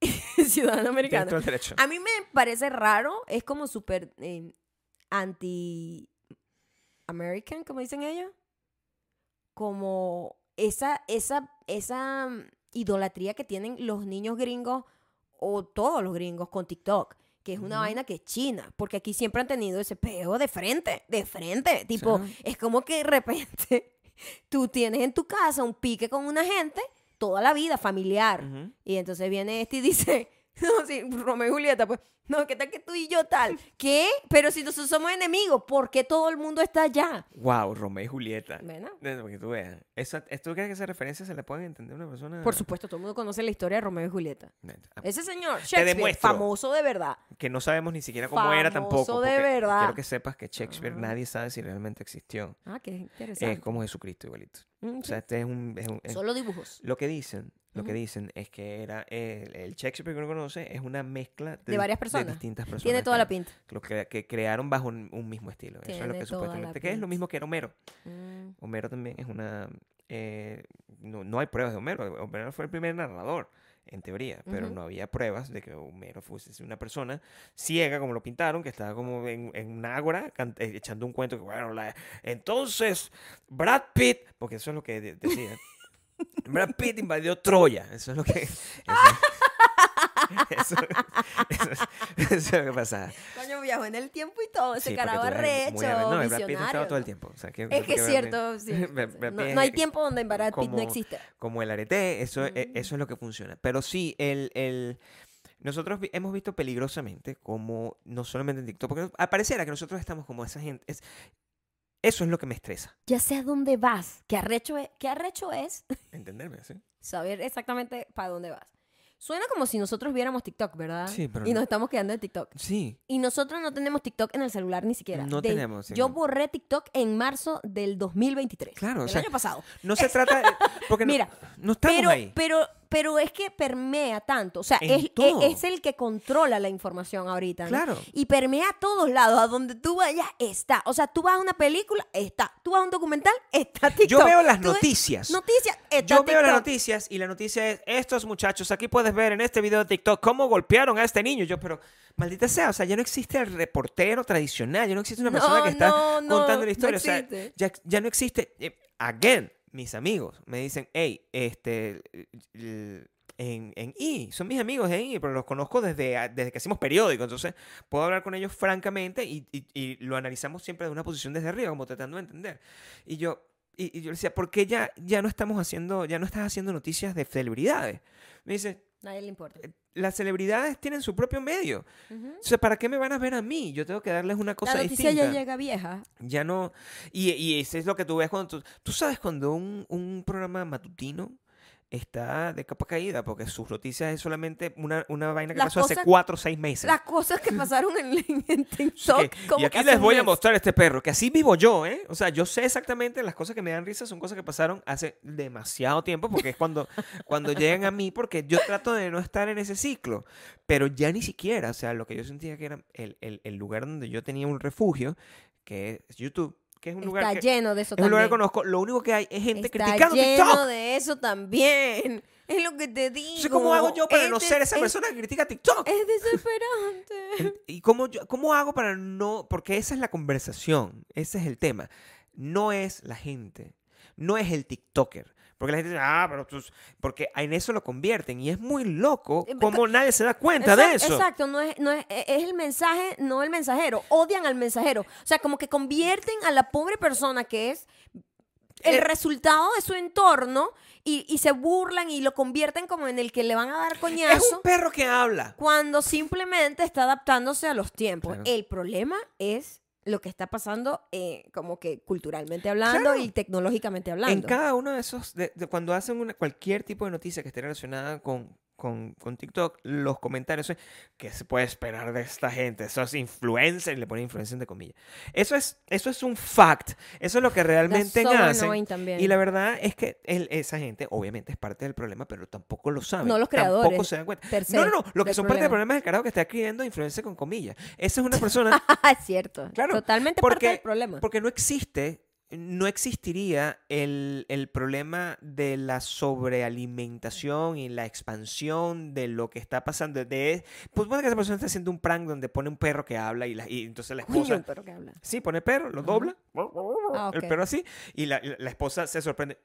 el derecho. A mí me parece raro, es como súper eh, anti-American, como dicen ellos. Como esa, esa, esa mm, idolatría que tienen los niños gringos o todos los gringos con TikTok. Que es una vaina que es china. Porque aquí siempre han tenido ese peo de frente, de frente. Tipo, Sí. es como que de repente tú tienes en tu casa un pique con una gente toda la vida, familiar. Y entonces viene este y dice, no, sí, Romeo y Julieta, pues, no, ¿qué tal que tú y yo tal? ¿Qué? Pero si nosotros somos enemigos, ¿por qué todo el mundo está allá? Wow, Romeo y Julieta. Bueno, Desde que tú veas. Esa, ¿Tú crees que esa referencia se le puede entender a una persona? por supuesto, todo el mundo conoce la historia de Romeo y Julieta. Ah, Ese señor, Shakespeare, famoso de verdad. Que no sabemos ni siquiera cómo era tampoco. Famoso de porque verdad. Quiero que sepas que Shakespeare Ah. nadie sabe si realmente existió. Ah, qué interesante. Es como Jesucristo igualito. Mm, O sí. sea, este es un... es un- es- Solo dibujos. lo que dicen, lo que dicen es que era el, el Shakespeare que uno conoce es una mezcla de, De varias personas. Distintas personas. Tiene toda la pinta. lo que, que crearon bajo un, un mismo estilo. Eso es lo que supuestamente que es lo mismo que era Homero. Mm. Homero también es una... eh, no, no hay pruebas de Homero. Homero fue el primer narrador, en teoría, pero no había pruebas de que Homero fuese una persona ciega, como lo pintaron, que estaba como en, en un ágora can- eh, echando un cuento que, bueno, la- entonces Brad Pitt, porque eso es lo que de- decía. Brad Pitt invadió Troya. Eso es lo que... Eso, eso- eso- eso es lo que pasaba. Coño, viajó en el tiempo y todo. Ese Sí, carajo veas, muy No, Brad Pitt estaba todo el tiempo. o sea, que- Es que es Brad Pitt- cierto, sí. No, no hay tiempo donde Brad Pitt no existe. como el arete, eso, Mm. eso es lo que funciona. Pero sí, el, el- nosotros vi- hemos visto peligrosamente como, no solamente en TikTok, porque apareciera que nosotros estamos como esa gente. es- eso es lo que me estresa, Ya sé a dónde vas. ¿Qué arrecho es? ¿Qué arrecho es? entenderme, ¿sí? Saber exactamente para dónde vas. Suena como si nosotros viéramos TikTok, ¿verdad? Sí, pero y no. nos estamos quedando en TikTok. Sí, Y nosotros no tenemos TikTok en el celular ni siquiera. No De- tenemos, sí, Yo no. borré TikTok en marzo del 2023. Claro, o El sea, año pasado. no se trata... Porque no- Mira, no, estamos pero, ahí. pero, pero es que permea tanto. O sea, es, es- es el que controla la información ahorita. ¿no? Claro. Y permea a todos lados. A donde tú vayas, está. O sea, tú vas a una película, está. Tú vas a un documental, está TikTok. Yo veo las noticias. Noticias, está Yo veo las TikTok. noticias y la noticia es, estos muchachos, aquí puedes ver en este video de TikTok cómo golpearon a este niño. Yo, pero maldita sea, o sea, ya no existe el reportero tradicional, ya no existe una persona No, que está no, contando la historia. o sea, ya, ya no existe. eh, again, mis amigos me dicen, hey, este, eh, en, en I, son mis amigos en I, pero los conozco desde, desde que hacemos periódico, entonces puedo hablar con ellos francamente y, y- y lo analizamos siempre de una posición desde arriba, como tratando de entender. Y yo, y, y yo le decía, ¿por qué ya, ya no estamos haciendo, ya no estás haciendo noticias de celebridades? Me dice, Nadie le importa. Las celebridades tienen su propio medio. Ujú. O sea, ¿para qué me van a ver a mí? Yo tengo que darles una cosa La noticia distinta. ya llega vieja. Ya no. Y, y eso es lo que tú ves cuando tú. Tú sabes cuando un, un programa matutino está de capa caída, porque sus noticias es solamente una, una vaina que Las pasó hace cuatro o seis meses. Las cosas que pasaron en, TikTok. que- como y que aquí hace les voy a mostrar este perro, que así vivo yo, ¿eh? O sea, yo sé exactamente las cosas que me dan risa son cosas que pasaron hace demasiado tiempo, porque es cuando, cuando llegan a mí, porque yo trato de no estar en ese ciclo, pero ya ni siquiera, o sea, lo que yo sentía que era el, el- el lugar donde yo tenía un refugio, que es YouTube, que es un lugar Está que... lleno de eso Es un lugar que también. conozco. Lo único que hay es gente Está criticando lleno TikTok. de eso también. Es lo que te digo. Cómo hago yo para no ser esa es- persona que critica TikTok. Es desesperante. ¿Y cómo, yo- cómo hago para no...? Porque esa es la conversación. Ese es el tema. No es la gente. No es el TikToker. Porque la gente dice, ah, pero tú... Porque en eso lo convierten. Y es muy loco Eh, cómo nadie se da cuenta Exacto, de eso. Exacto, no es, no es, e- es el mensaje, no el mensajero. Odian al mensajero. O sea, como que convierten a la pobre persona que es el Eh, resultado de su entorno y, y se burlan y lo convierten como en el que le van a dar Es coñazo un perro que habla. cuando simplemente está adaptándose a los tiempos. Claro. El problema es lo que está pasando eh, como que culturalmente hablando Claro. y tecnológicamente En hablando. cada uno de esos, de- de cuando hacen una, cualquier tipo de noticia que esté relacionada con, con, con TikTok, los comentarios ¿qué se puede esperar de esta gente? Esos influencers, le ponen influencers entre comillas. Eso es, eso es un fact. Eso es lo que realmente hacen. también. Y la verdad es que el- esa gente, obviamente, es parte del problema, pero tampoco lo saben. No los Tampoco creadores, se dan cuenta. se, no, no, no. Lo que son parte del problema. es el carajo que está escribiendo influencer con comillas. Esa es una persona es cierto. Claro, Totalmente parte porque- del problema. porque no existe, no existiría el, el problema de la sobrealimentación y la expansión de lo que está pasando. De, pues puede que esa persona esté haciendo un prank donde pone un perro que habla y, la- y entonces la esposa... el perro que habla. Sí, pone perro, lo dobla. Ah, El ok. perro así. Y la, la esposa se sorprende.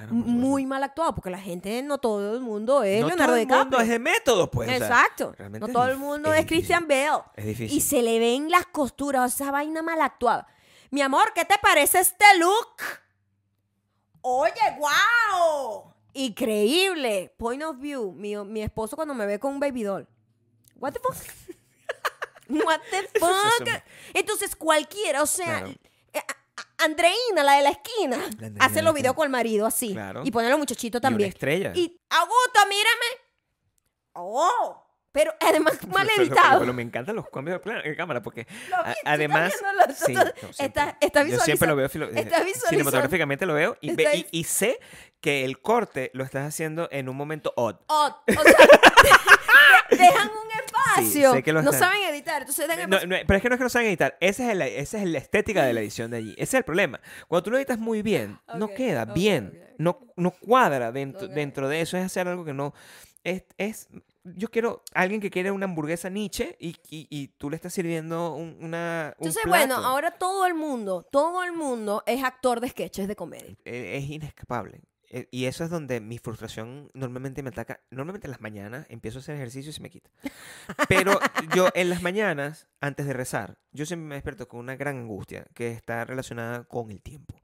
No, supuesto. Muy mal actuado, porque la gente, no todo el mundo es No Leonardo todo el mundo DiCaprio. es de método, pues. o sea, Exacto. no todo el mundo es es, Christian Bale. Es difícil. Y se le ven las costuras, esa vaina mal actuada. Mi amor, ¿qué te parece este look? Oye, wow. Increíble. Point of view. Mi, mi esposo cuando me ve con un baby doll. What the fuck? What the fuck? Entonces cualquiera, o sea, Claro. eh, Andreina, la de la esquina, hace los videos con el marido así. Claro. Y pone a los muchachitos Y una también. estrella. Y Augusto, mírame. Oh, pero además mal editado. Pero me encantan los cambios de cámara porque a- además sí, no, está- está yo siempre lo veo está eh, cinematográficamente lo veo y, ve- está y- y sé que el corte lo estás haciendo en un momento odd. odd. O sea, de- dejan un espacio. no saben editar. Entonces dejan No, espacio. no, pero es que no es que no saben editar, esa es, la, esa es la estética de la edición de allí. Ese es el problema. Cuando tú lo editas muy bien, no queda bien. No, no cuadra dentro, dentro de eso, es hacer algo que no... Es, es- yo quiero alguien que quiere una hamburguesa Nietzsche y, y- y tú le estás sirviendo un, una, un Entonces, bueno, ahora todo el mundo, todo el mundo es actor de sketches de comedia. Eh, es inescapable. Eh, Y eso es donde mi frustración normalmente me ataca. Normalmente en las mañanas empiezo a hacer ejercicio y se me quita. Pero yo en las mañanas, antes de rezar, yo siempre me despierto con una gran angustia que está relacionada con el tiempo.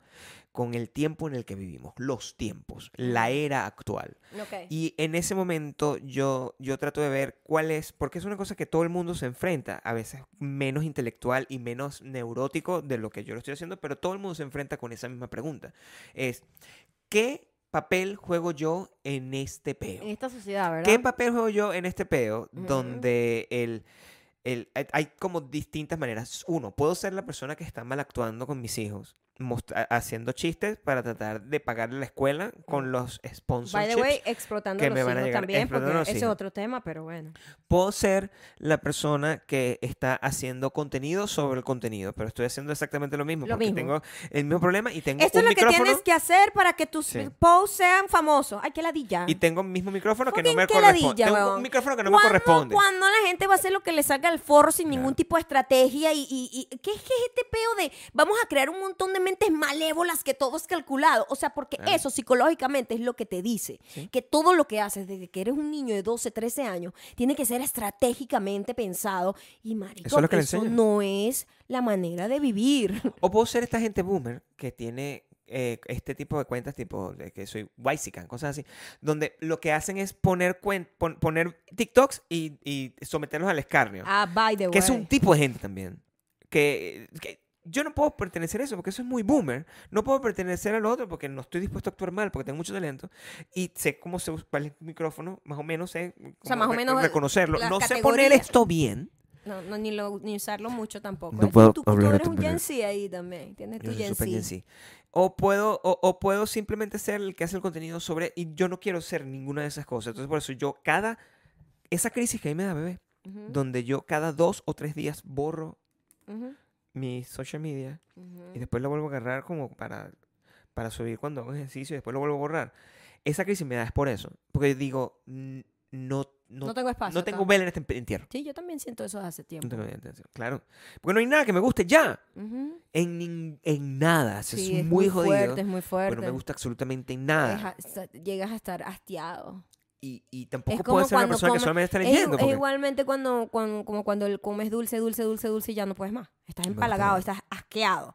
Con el tiempo en el que vivimos, los tiempos, la era actual. Ok. Y en ese momento yo, yo trato de ver cuál es, porque es una cosa que todo el mundo se enfrenta, a veces menos intelectual y menos neurótico de lo que yo lo estoy haciendo, pero todo el mundo se enfrenta con esa misma pregunta. Es, ¿qué papel juego yo en este peo? En esta sociedad, ¿verdad? ¿Qué papel juego yo en este peo donde el, el- hay- como distintas maneras? Uno, puedo ser la persona que está mal actuando con mis hijos, haciendo chistes para tratar de pagarle la escuela con los By sponsorships. the way, explotando que los me van a llegar- también, porque ese es otro tema, pero bueno. Puedo ser la persona que está haciendo contenido sobre el contenido, pero estoy haciendo exactamente lo mismo. Lo porque mismo. tengo el mismo problema y tengo Esto es un lo que tienes que hacer para que tus Sí. posts sean famosos. Ay, qué ladilla. y tengo el mismo micrófono que no me corresponde. Tengo weón. un micrófono que no me ¿Cuándo- corresponde. Cuando la gente va a hacer lo que le salga al forro sin ningún Claro. tipo de estrategia y, y- y- ¿qué, es- qué es este peo de vamos a crear un montón de mentes malévolas que todo es calculado? O sea, porque Claro. eso psicológicamente es lo que te dice. Sí. Que todo lo que haces desde que eres un niño de 12, 13 años tiene que ser estratégicamente pensado. Y marico, Eso es lo que eso no es la manera de vivir. O puedo ser esta gente boomer que tiene eh, este tipo de cuentas, tipo de que soy Waisican, cosas así, donde lo que hacen es poner, cuen- pon- poner TikToks y, y someterlos al escarnio. Ah, by the way. que es un tipo de gente también. Que, que yo no puedo pertenecer a eso porque eso es muy boomer. No puedo pertenecer al otro porque no estoy dispuesto a actuar mal porque tengo mucho talento. Y sé cómo se usa el micrófono, más o menos sé sea, cómo más o menos reconocerlo. No sé categorías. poner esto bien. No, no, ni, lo, ni usarlo mucho tampoco. No puedo tú, tú hablar de eres tu un. Gen Z ahí también. Tienes tu Gen súper Z. Gen Z. O puedo, o, o puedo simplemente ser el que hace el contenido sobre. Y yo no quiero ser ninguna de esas cosas. Entonces, por eso yo, cada. Esa crisis que a mí me da, bebé, Ujú, donde yo cada dos o tres días borro ujú, mi social media ujú. y después lo vuelvo a agarrar como para, para subir cuando hago ejercicio y después lo vuelvo a borrar. Esa crisis me da es por eso. Porque digo, "N- no, no, No tengo espacio. no tengo vela en este entierro. Sí, yo también siento eso hace No tiempo. tengo vela en este Claro. Porque no hay nada que me guste ya. Ujú. En, nin- en nada. Sí, es, muy jodido. fuerte, es muy fuerte. Pero no me gusta absolutamente Es nada. a- sa- llegas a estar hastiado. Y, y tampoco puedo ser una persona que comes- solamente está Es, leyendo. es porque- igualmente cuando, cuando, como cuando comes dulce, dulce, dulce, dulce y ya no puedes más. Estás empalagado, está estás asqueado.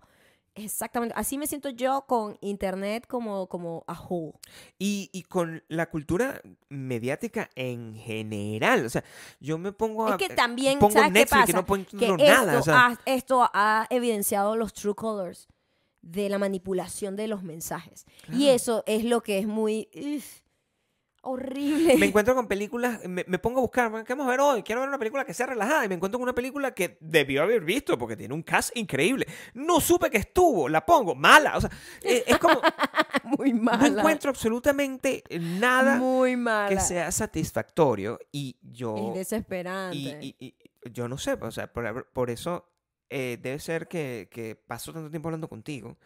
Exactamente. Así me siento yo con internet como, como a whole. Y, y con la cultura mediática en general. O sea, yo me pongo a. Es que también, pongo ¿sabes qué Netflix pasa? y no pongo que nada. esto, o sea, ha, esto ha evidenciado los true colors de la manipulación de los mensajes. Y Claro. eso es lo que es muy ugh, horrible. me encuentro con películas, me, me pongo a buscar, ¿qué vamos a ver hoy? Quiero ver una película que sea relajada. Y me encuentro con una película que debió haber visto porque tiene un cast increíble. No supe que estuvo, la pongo, mala. O sea, eh, es como, muy no mala. encuentro absolutamente nada muy mala. que sea satisfactorio. Y yo. es desesperante. Y, y- y yo no sé, o sea, por, por eso eh, debe ser que, que paso tanto tiempo hablando contigo,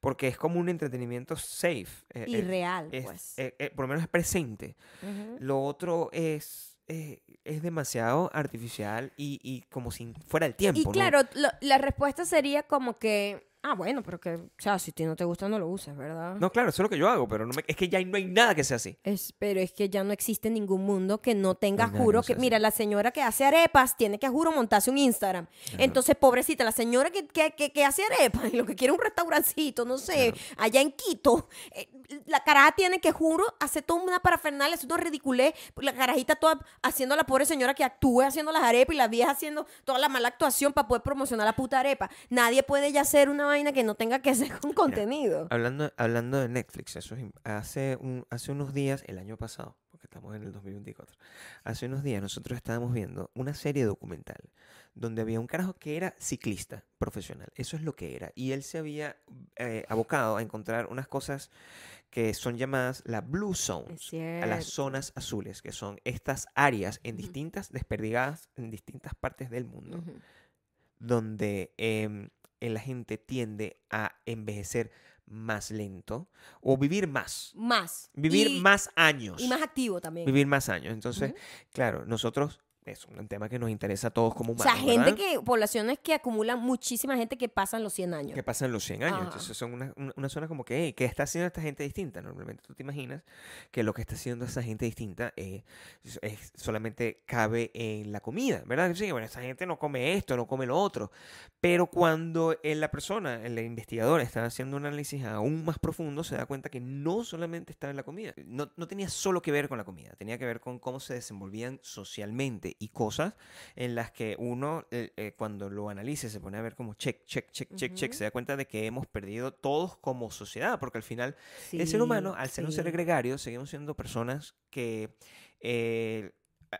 porque es como un entretenimiento safe. eh, Y eh, real, es- pues. eh, por lo menos es presente. Lo otro es, eh, es demasiado artificial y, y como si fuera el tiempo. Y ¿no? claro, lo- la respuesta sería como que Ah, bueno, pero que, o sea, si a ti no te gusta, no lo uses, ¿verdad? No, claro, eso es lo que yo hago, pero no me- es que ya no hay nada que sea así. Es, pero es que ya no existe ningún mundo que no tenga No juro que mira, la señora que hace arepas tiene que juro montarse un Instagram. Entonces, pobrecita, la señora que, que, que, que hace arepas y lo que quiere un restaurancito, no sé, allá en Quito, eh, la caraja tiene que juro hacer toda una parafernalia, hacer una ridiculez, la carajita toda haciendo a la pobre señora que actúe haciendo las arepas y la vieja haciendo toda la mala actuación para poder promocionar la puta arepa. Nadie puede ya hacer una vaina que no tenga que hacer con contenido. Hablando, hablando de Netflix, eso es hace, un, hace unos días, el año pasado, porque estamos en el 2024, hace unos días nosotros estábamos viendo una serie documental donde había un carajo que era ciclista profesional, eso es lo que era, y él se había eh, abocado a encontrar unas cosas que son llamadas las Blue Zones, a las zonas azules, que son estas áreas en distintas, desperdigadas en distintas partes del mundo Ujú. donde em, eh, la gente tiende a envejecer más lento o vivir más. Más. Vivir Y- más años. Y más activo también. Vivir más años. Entonces, claro, nosotros, es un tema que nos interesa a todos como O humanos. sea, gente ¿verdad? que, poblaciones que acumulan muchísima gente que pasan los 100 años. que pasan los 100 años. Ajá. Entonces son una, una, una zona como que, hey, ¿qué está haciendo esta gente distinta? Normalmente tú te imaginas que lo que está haciendo esa gente distinta eh, es, es- solamente cabe en la comida, ¿verdad? Sí, bueno, esta gente no come esto, no come lo otro. Pero cuando eh, la persona, el investigador, está haciendo un análisis aún más profundo, se da cuenta que no solamente estaba en la comida. No, no tenía solo que ver con la comida, tenía que ver con cómo se desenvolvían socialmente y cosas en las que uno, eh, eh, cuando lo analice, se pone a ver como check, check, check, check, check, se da cuenta de que hemos perdido todos como sociedad, porque al final el ser humano, al ser un ser gregario, seguimos siendo personas que eh,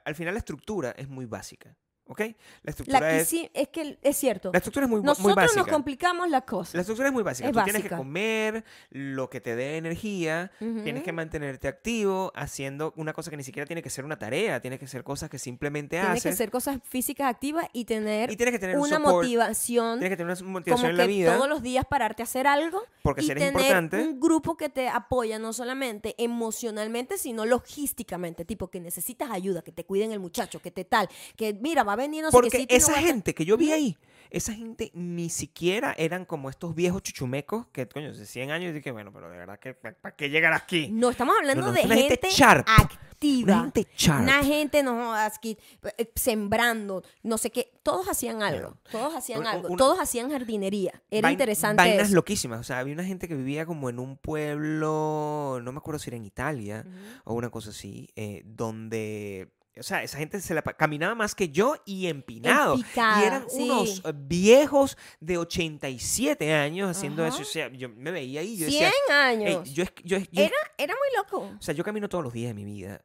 al final la estructura es muy básica, ¿ok? La estructura La que es, sí, es que es cierto. la estructura es muy, muy Nosotros básica. nos complicamos las cosas. La estructura es muy básica. Es Tú tienes que comer lo que te dé energía, tienes que mantenerte activo, haciendo una cosa que ni siquiera tiene que ser una tarea, tiene que ser cosas que simplemente Tienes que haces. hacer cosas físicas activas y tener y tienes que tener un una support, motivación. tienes que tener una Como motivación en la que vida, todos los días pararte a hacer algo porque y ser tener importante. un grupo que te apoya no solamente emocionalmente, sino logísticamente. Tipo, que necesitas ayuda, que te cuiden el muchacho, que te tal, que mira, va a venir no sé qué Porque no esa gente que yo vi ahí, esa gente ni siquiera eran como estos viejos chuchumecos que, coño, de 100 años y dije, bueno, pero de verdad que, ¿para qué llegar aquí? No, estamos hablando no, de gente gente, sharp. activa. Una gente sharp. Una gente, no que, eh, sembrando, no sé qué. Todos hacían algo. Todos hacían algo. Todos hacían jardinería. Era Vain- interesante Vainas eso. loquísimas. O sea, había una gente que vivía como en un pueblo, no me acuerdo si era en Italia o una cosa así, eh, donde... O sea, esa gente se la caminaba más que yo y empinado. y eran sí. unos eh, viejos de 87 años haciendo Ajá. eso. O sea, yo me veía ahí yo 100 decía... "Ey, años. yo, es- yo, yo- Era, era muy loco. O sea, yo camino todos los días de mi vida.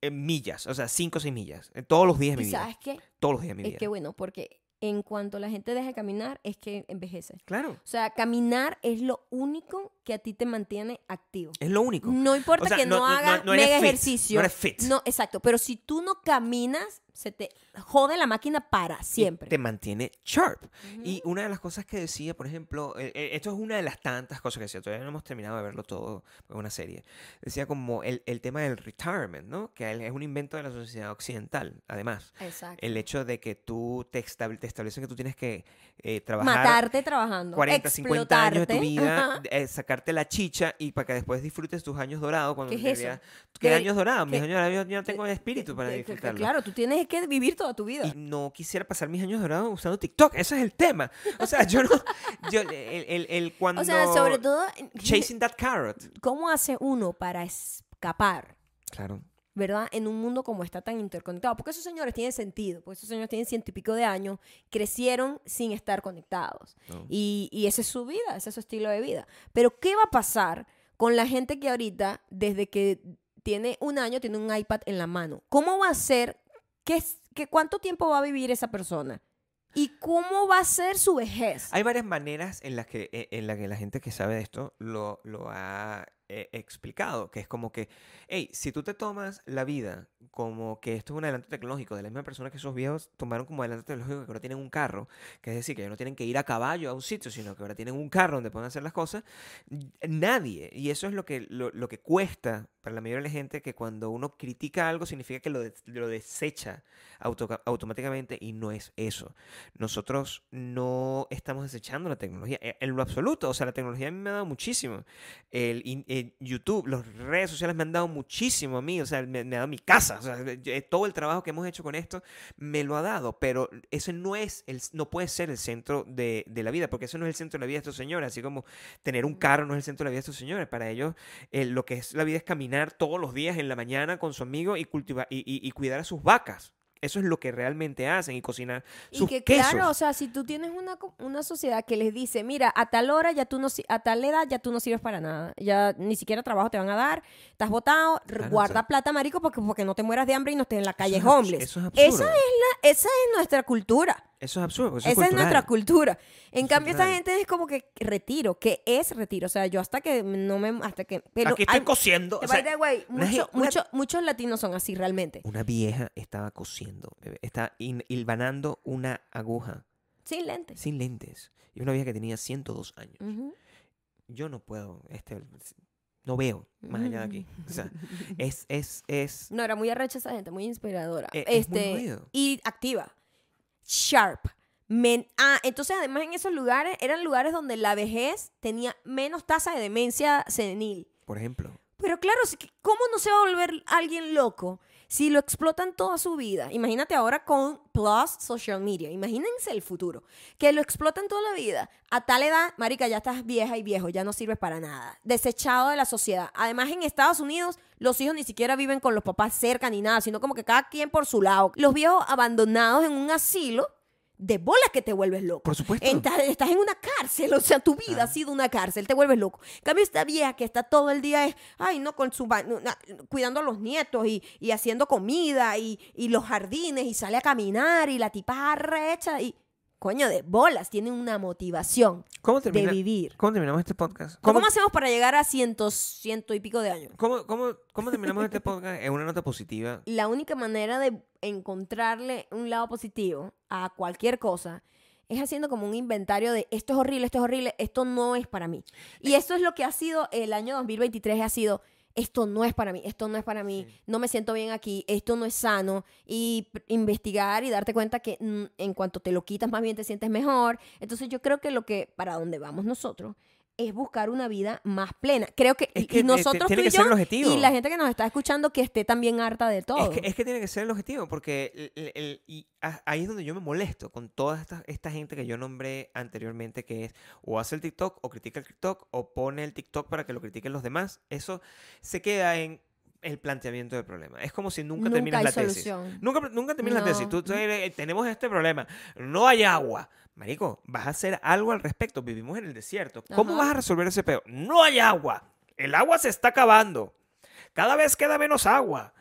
En millas, o sea, 5 o 6 millas. Todos los días de mi vida. sabes qué? Todos los días de mi Es vida. que bueno, porque en cuanto la gente deja de caminar, es que envejece. Claro, O sea, caminar es lo único que a ti te mantiene activo. es lo único. No importa O sea, que no, no- no- hagas no eres mega fit, ejercicio. no eres fit. No, exacto. Pero si tú no caminas, se te jode la máquina para y siempre. Te mantiene sharp. Ujú. Y una de las cosas que decía, por ejemplo, eh, esto es una de las tantas cosas que decía, todavía no hemos terminado de verlo todo en una serie. Decía como el, el tema del retirement, ¿no? Que es un invento de la sociedad occidental, además. Exacto. El hecho de que tú te, estab- te establecen que tú tienes que eh, trabajar Matarte trabajando. 40, 50 años de tu explotarte. vida, eh, sacarte la chicha y para que después disfrutes tus años dorados. Cuando ¿Qué es en eso? realidad- ¿Qué Que- años dorados? Mis años dorados yo, no tengo espíritu para disfrutarlo. Claro, tú tienes que vivir toda tu vida. Y no quisiera pasar mis años dorados usando TikTok. Ese es el tema. O sea, yo no. Yo, el, el, el cuando. o sea, sobre todo, Chasing that carrot. ¿cómo hace uno para escapar? Claro. ¿verdad? En un mundo como está tan interconectado. Porque esos señores tienen sentido, porque esos señores tienen ciento y pico de años, crecieron sin estar conectados. ¿no? Y, y esa es su vida, ese es su estilo de vida. Pero, ¿qué va a pasar con la gente que ahorita, desde que tiene un año, tiene un iPad en la mano? ¿Cómo va a ser? ¿Qué, qué, ¿Cuánto tiempo va a vivir esa persona? ¿Y cómo va a ser su vejez? Hay varias maneras en las que, eh, en la que la gente que sabe de esto lo, lo ha eh, explicado, que es como que, hey, si tú te tomas la vida como que esto es un adelanto tecnológico de la misma persona que esos viejos tomaron como adelanto tecnológico que ahora tienen un carro, que es decir, que no tienen que ir a caballo a un sitio, sino que ahora tienen un carro donde pueden hacer las cosas, nadie, y eso es lo que, lo, lo que cuesta para la mayoría de la gente, que cuando uno critica algo significa que lo, de- lo desecha auto- automáticamente y no es eso. Nosotros no estamos desechando la tecnología eh, en lo absoluto, o sea, la tecnología a mí me ha dado muchísimo. El, in- YouTube, las redes sociales me han dado muchísimo a mí, o sea, me, me ha dado mi casa, todo el trabajo que hemos hecho con esto me lo ha dado, pero ese no es, el, no puede ser el centro de, la vida, porque eso no es el centro de la vida de estos señores, así como tener un carro no es el centro de la vida de estos señores, para ellos eh, lo que es la vida es caminar todos los días en la mañana con su amigo y, cultivar, y cuidar a sus vacas. Eso es lo que realmente hacen y cocinar Y sus que quesos. claro, o sea, si tú tienes una, una sociedad que les dice, mira, a tal hora ya tú no, a tal edad ya tú no sirves para nada, ya ni siquiera trabajo te van a dar, estás botado, Claro, o guarda sea- plata, marico, porque, porque no te mueras de hambre y no estés en la calle homeless. Eso es Esa absurdo. es, la, esa es nuestra cultura. Eso es absurdo. Eso Esa es nuestra cultural. cultura. En es cambio, esta cultural. gente es como que retiro, que es retiro. O sea, yo hasta que no me. Hasta que. Pero Aquí estoy hay- cosiendo. o by sea, the way, una mucho- una- mucho- muchos latinos son así realmente. Una vieja estaba cosiendo. Está hilvanando una aguja Sin lentes. sin lentes. Y una vieja que tenía 102 años. Ujú. Yo no puedo, este, no veo más allá de aquí. O sea, es, es, es, No, era muy arrecha esa gente, muy inspiradora. Eh, es muy este, y activa. Sharp. Men- ah, entonces además en esos lugares eran lugares donde la vejez tenía menos tasa de demencia senil. por ejemplo, Pero claro, ¿cómo no se va a volver alguien loco si lo explotan toda su vida? Imagínate ahora con Plus Social Media. Imagínense el futuro. Que lo explotan toda la vida. A tal edad, marica, ya estás vieja y viejo, ya no sirves para nada. Desechado de la sociedad. Además, en Estados Unidos, los hijos ni siquiera viven con los papás cerca ni nada, sino como que cada quien por su lado. Los viejos abandonados en un asilo. De bolas que te vuelves loco. Por supuesto. Enta- estás en una cárcel, o sea, tu vida ha sido una cárcel, te vuelves loco. En cambio, esta vieja que está todo el día, es, ay, no, con su, no, na- cuidando a los nietos y, y haciendo comida y, y los jardines y sale a caminar y la tipa arrecha y, coño, de bolas, tiene una motivación ¿cómo, de termina, vivir. ¿cómo terminamos este podcast? ¿Cómo, hacemos para llegar a cientos, ciento y pico de años? ¿Cómo, cómo, cómo terminamos este podcast en una nota positiva? La única manera de encontrarle un lado positivo a cualquier cosa es haciendo como un inventario de esto es horrible, esto es horrible, esto no es para mí. Y eso es lo que ha sido el año 2023, ha sido esto no es para mí, esto no es para mí, no me siento bien aquí, esto no es sano. Y investigar y darte cuenta que mm, en cuanto te lo quitas, más bien te sientes mejor. Entonces yo creo que lo que, para donde vamos nosotros, es buscar una vida más plena. Creo que, Es y- que, y nosotros tú y yo, la gente que nos está escuchando que esté también harta de todo. Es que, es que tiene que ser el objetivo, porque el- el- el- y a- ahí es donde yo me molesto con toda esta, esta gente que yo nombré anteriormente, que es o hace el TikTok o critica el TikTok o pone el TikTok para que lo critiquen los demás. Eso se queda en el planteamiento del problema. Es como si nunca, Nunca terminas la tesis. Nunca, nunca terminas la tesis. Tú, tú eres, tenemos este problema. No hay agua. Marico, vas a hacer algo al respecto. Vivimos en el desierto. ¿Cómo Ajá. vas a resolver ese peo? No hay agua. El agua se está acabando. Cada vez queda menos agua.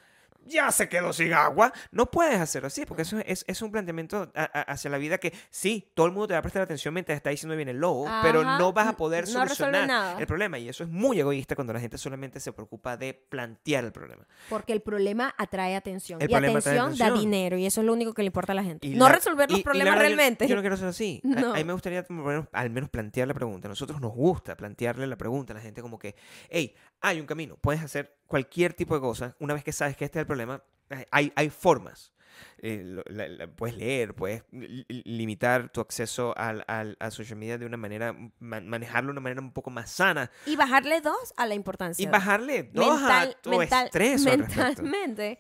Ya se quedó sin agua. No puedes hacerlo así, porque eso es, es un planteamiento a- a- hacia la vida que sí, todo el mundo te va a prestar atención mientras está diciendo bien el lobo, pero no vas a poder no solucionar nada. el problema. Y eso es muy egoísta cuando la gente solamente se preocupa de plantear el problema. Porque el problema atrae atención. El y atención, da dinero. Y eso es lo único que le importa a la gente. Y no la- resolver los y problemas realmente. Yo, no quiero ser así. A- No. A, mí me gustaría lo menos, al menos plantear la pregunta. A nosotros nos gusta plantearle la pregunta a la gente como que, hey, hay un camino. Puedes hacer cualquier tipo de cosa. Una vez que sabes que este es el problema, hay, hay formas. Eh, lo- la- la- puedes leer, puedes li- li- limitar tu acceso al, al- a social media de una manera, ma- manejarlo de una manera un poco más sana Y bajarle dos a la importancia. y bajarle dos Mental- a tu mental- estrés mentalmente.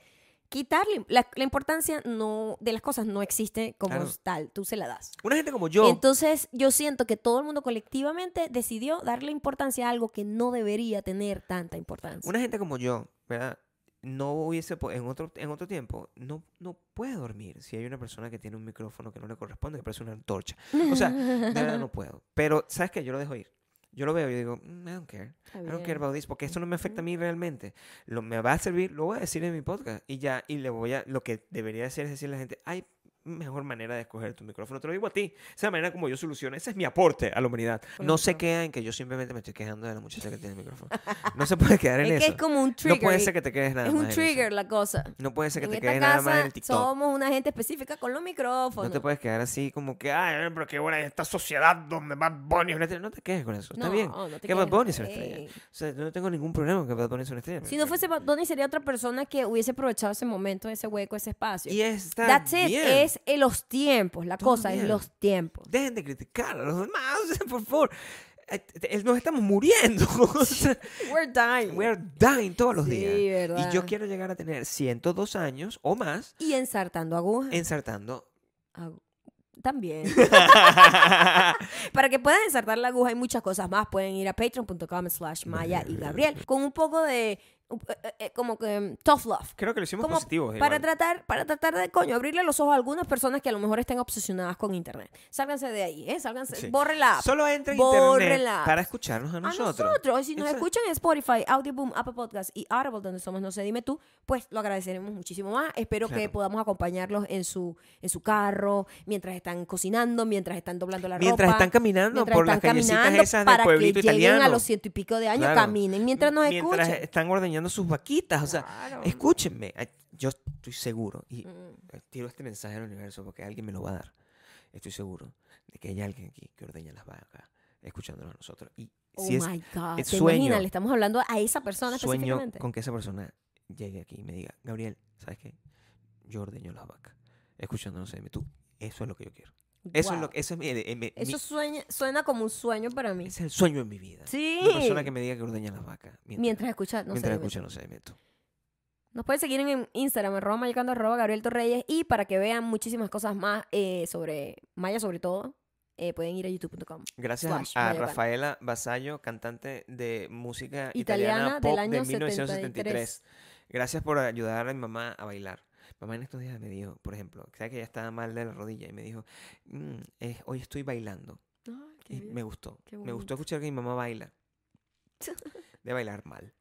Quitarle la, la importancia no, de las cosas no existe como Claro. tal. Tú se la das. Una gente como yo, Entonces, yo siento que todo el mundo colectivamente decidió darle importancia a algo que no debería tener tanta importancia. Una gente como yo, ¿verdad? No hubiese, en otro, en otro tiempo, no, no puede dormir si hay una persona que tiene un micrófono que no le corresponde, que parece una antorcha. O sea, de verdad no puedo. Pero, ¿sabes qué? Yo lo dejo ir. Yo lo veo y digo, "Mm, I don't care. Está I don't care about this, porque esto no me afecta a mí realmente. Lo, me va a servir, lo voy a decir en mi podcast. Y ya, y le voy a, lo que debería hacer es decirle a la gente, ay, mejor manera de escoger tu micrófono. Te lo digo a ti. Esa es la manera como yo soluciono. Ese es mi aporte a la humanidad. No se queda en que yo simplemente me estoy quejando de la muchacha que tiene el micrófono. No se puede quedar en Es que eso. es como un trigger. no puede ser que te quedes nada es más un en eso. trigger la cosa. No puede ser que en te esta quedes nada más en el TikTok. somos una gente específica con los micrófonos. No te puedes quedar así como que, ay, pero qué buena esta sociedad donde Bad Bunny es una estrella. No te quedes con eso. Está No, bien. no que Bad Bunny sea una estrella. O sea, yo no tengo ningún problema con que Bad Bunny sea una estrella. Si no fuese Bad Bunny, sería otra persona que hubiese aprovechado ese momento, ese hueco, ese espacio. Y está That's it. bien. Es en los tiempos. La Todo cosa es bien. los tiempos. Dejen de criticar a los demás, por favor. Eh, eh, Nos estamos muriendo. We're dying. We're dying todos los Sí, días. verdad. Y yo quiero llegar a tener 102 años o más Y ensartando agujas. ensartando. Agu- También. Para que puedan ensartar la aguja hay muchas cosas más. Pueden ir a patreon.com slash Maya y Gabriel con un poco de eh, eh, como que mm, tough love. Creo que lo hicimos Como positivo. para igual. tratar, para tratar de, coño, abrirle los ojos a algunas personas que a lo mejor estén obsesionadas con internet. Sálganse de ahí, ¿eh? Sálganse, Sí. borren la app. Solo entra en Borren internet la app. para escucharnos a A nosotros. Y si nos Exacto. escuchan en Spotify, Audioboom, Apple Podcast y Audible, donde somos No sé, dime tú, pues lo agradeceremos muchísimo más. Espero que podamos acompañarlos en su, en su carro, mientras están cocinando, mientras están doblando la Mientras ropa. están caminando mientras por las están caminando esas para del pueblito que lleguen italiano. a los ciento y pico de años, Claro. caminen mientras nos Mientras escuchen. están ordeñando sus vaquitas. O sea, escúchenme. Yo estoy seguro. Y Mm. eh, tiro este mensaje al universo porque alguien me lo va a dar. Estoy seguro de que hay alguien aquí que ordeña las vacas escuchándonos a nosotros. Y Oh si es my God. es ¿Te sueño. imaginas? Le estamos hablando a esa persona sueño específicamente. con que esa persona llegue aquí y me diga, Gabriel, ¿sabes qué? Yo ordeño las vacas escuchándonos a tú. Eso es lo que yo quiero. Eso es Wow. lo que eso es mi, eh, mi- Eso mi- sueña- suena como un sueño para mí. es el sueño en mi vida. Sí. Una persona que me diga que ordeña las vacas. Mientras, Mientras escucha, no mientras sé. escucha, no sé, meto. Nos pueden seguir en Instagram, arroba mayocando, arroba Gabriel Torreyes. Y para que vean muchísimas cosas más eh, sobre Maya, sobre todo, eh, pueden ir a youtube.com. Gracias a. Rafaela Basallo, cantante de música Italiana italiana, del año de 1973. Gracias por ayudar a mi mamá a bailar. Mamá en estos días me dijo, por ejemplo, sabe que ella estaba mal de la rodilla y me dijo, "Mm, hoy estoy bailando. Qué Y me gustó. qué Me gustó escuchar que mi mamá baila. De bailar mal.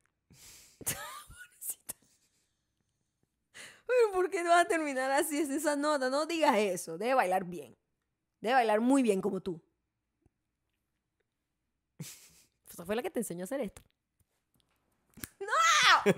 Pero ¿por qué no vas a terminar así? Es esa nota. No digas eso. Debe bailar bien. Debe bailar muy bien como tú. Esa fue la que te enseñó a hacer esto. ¡No!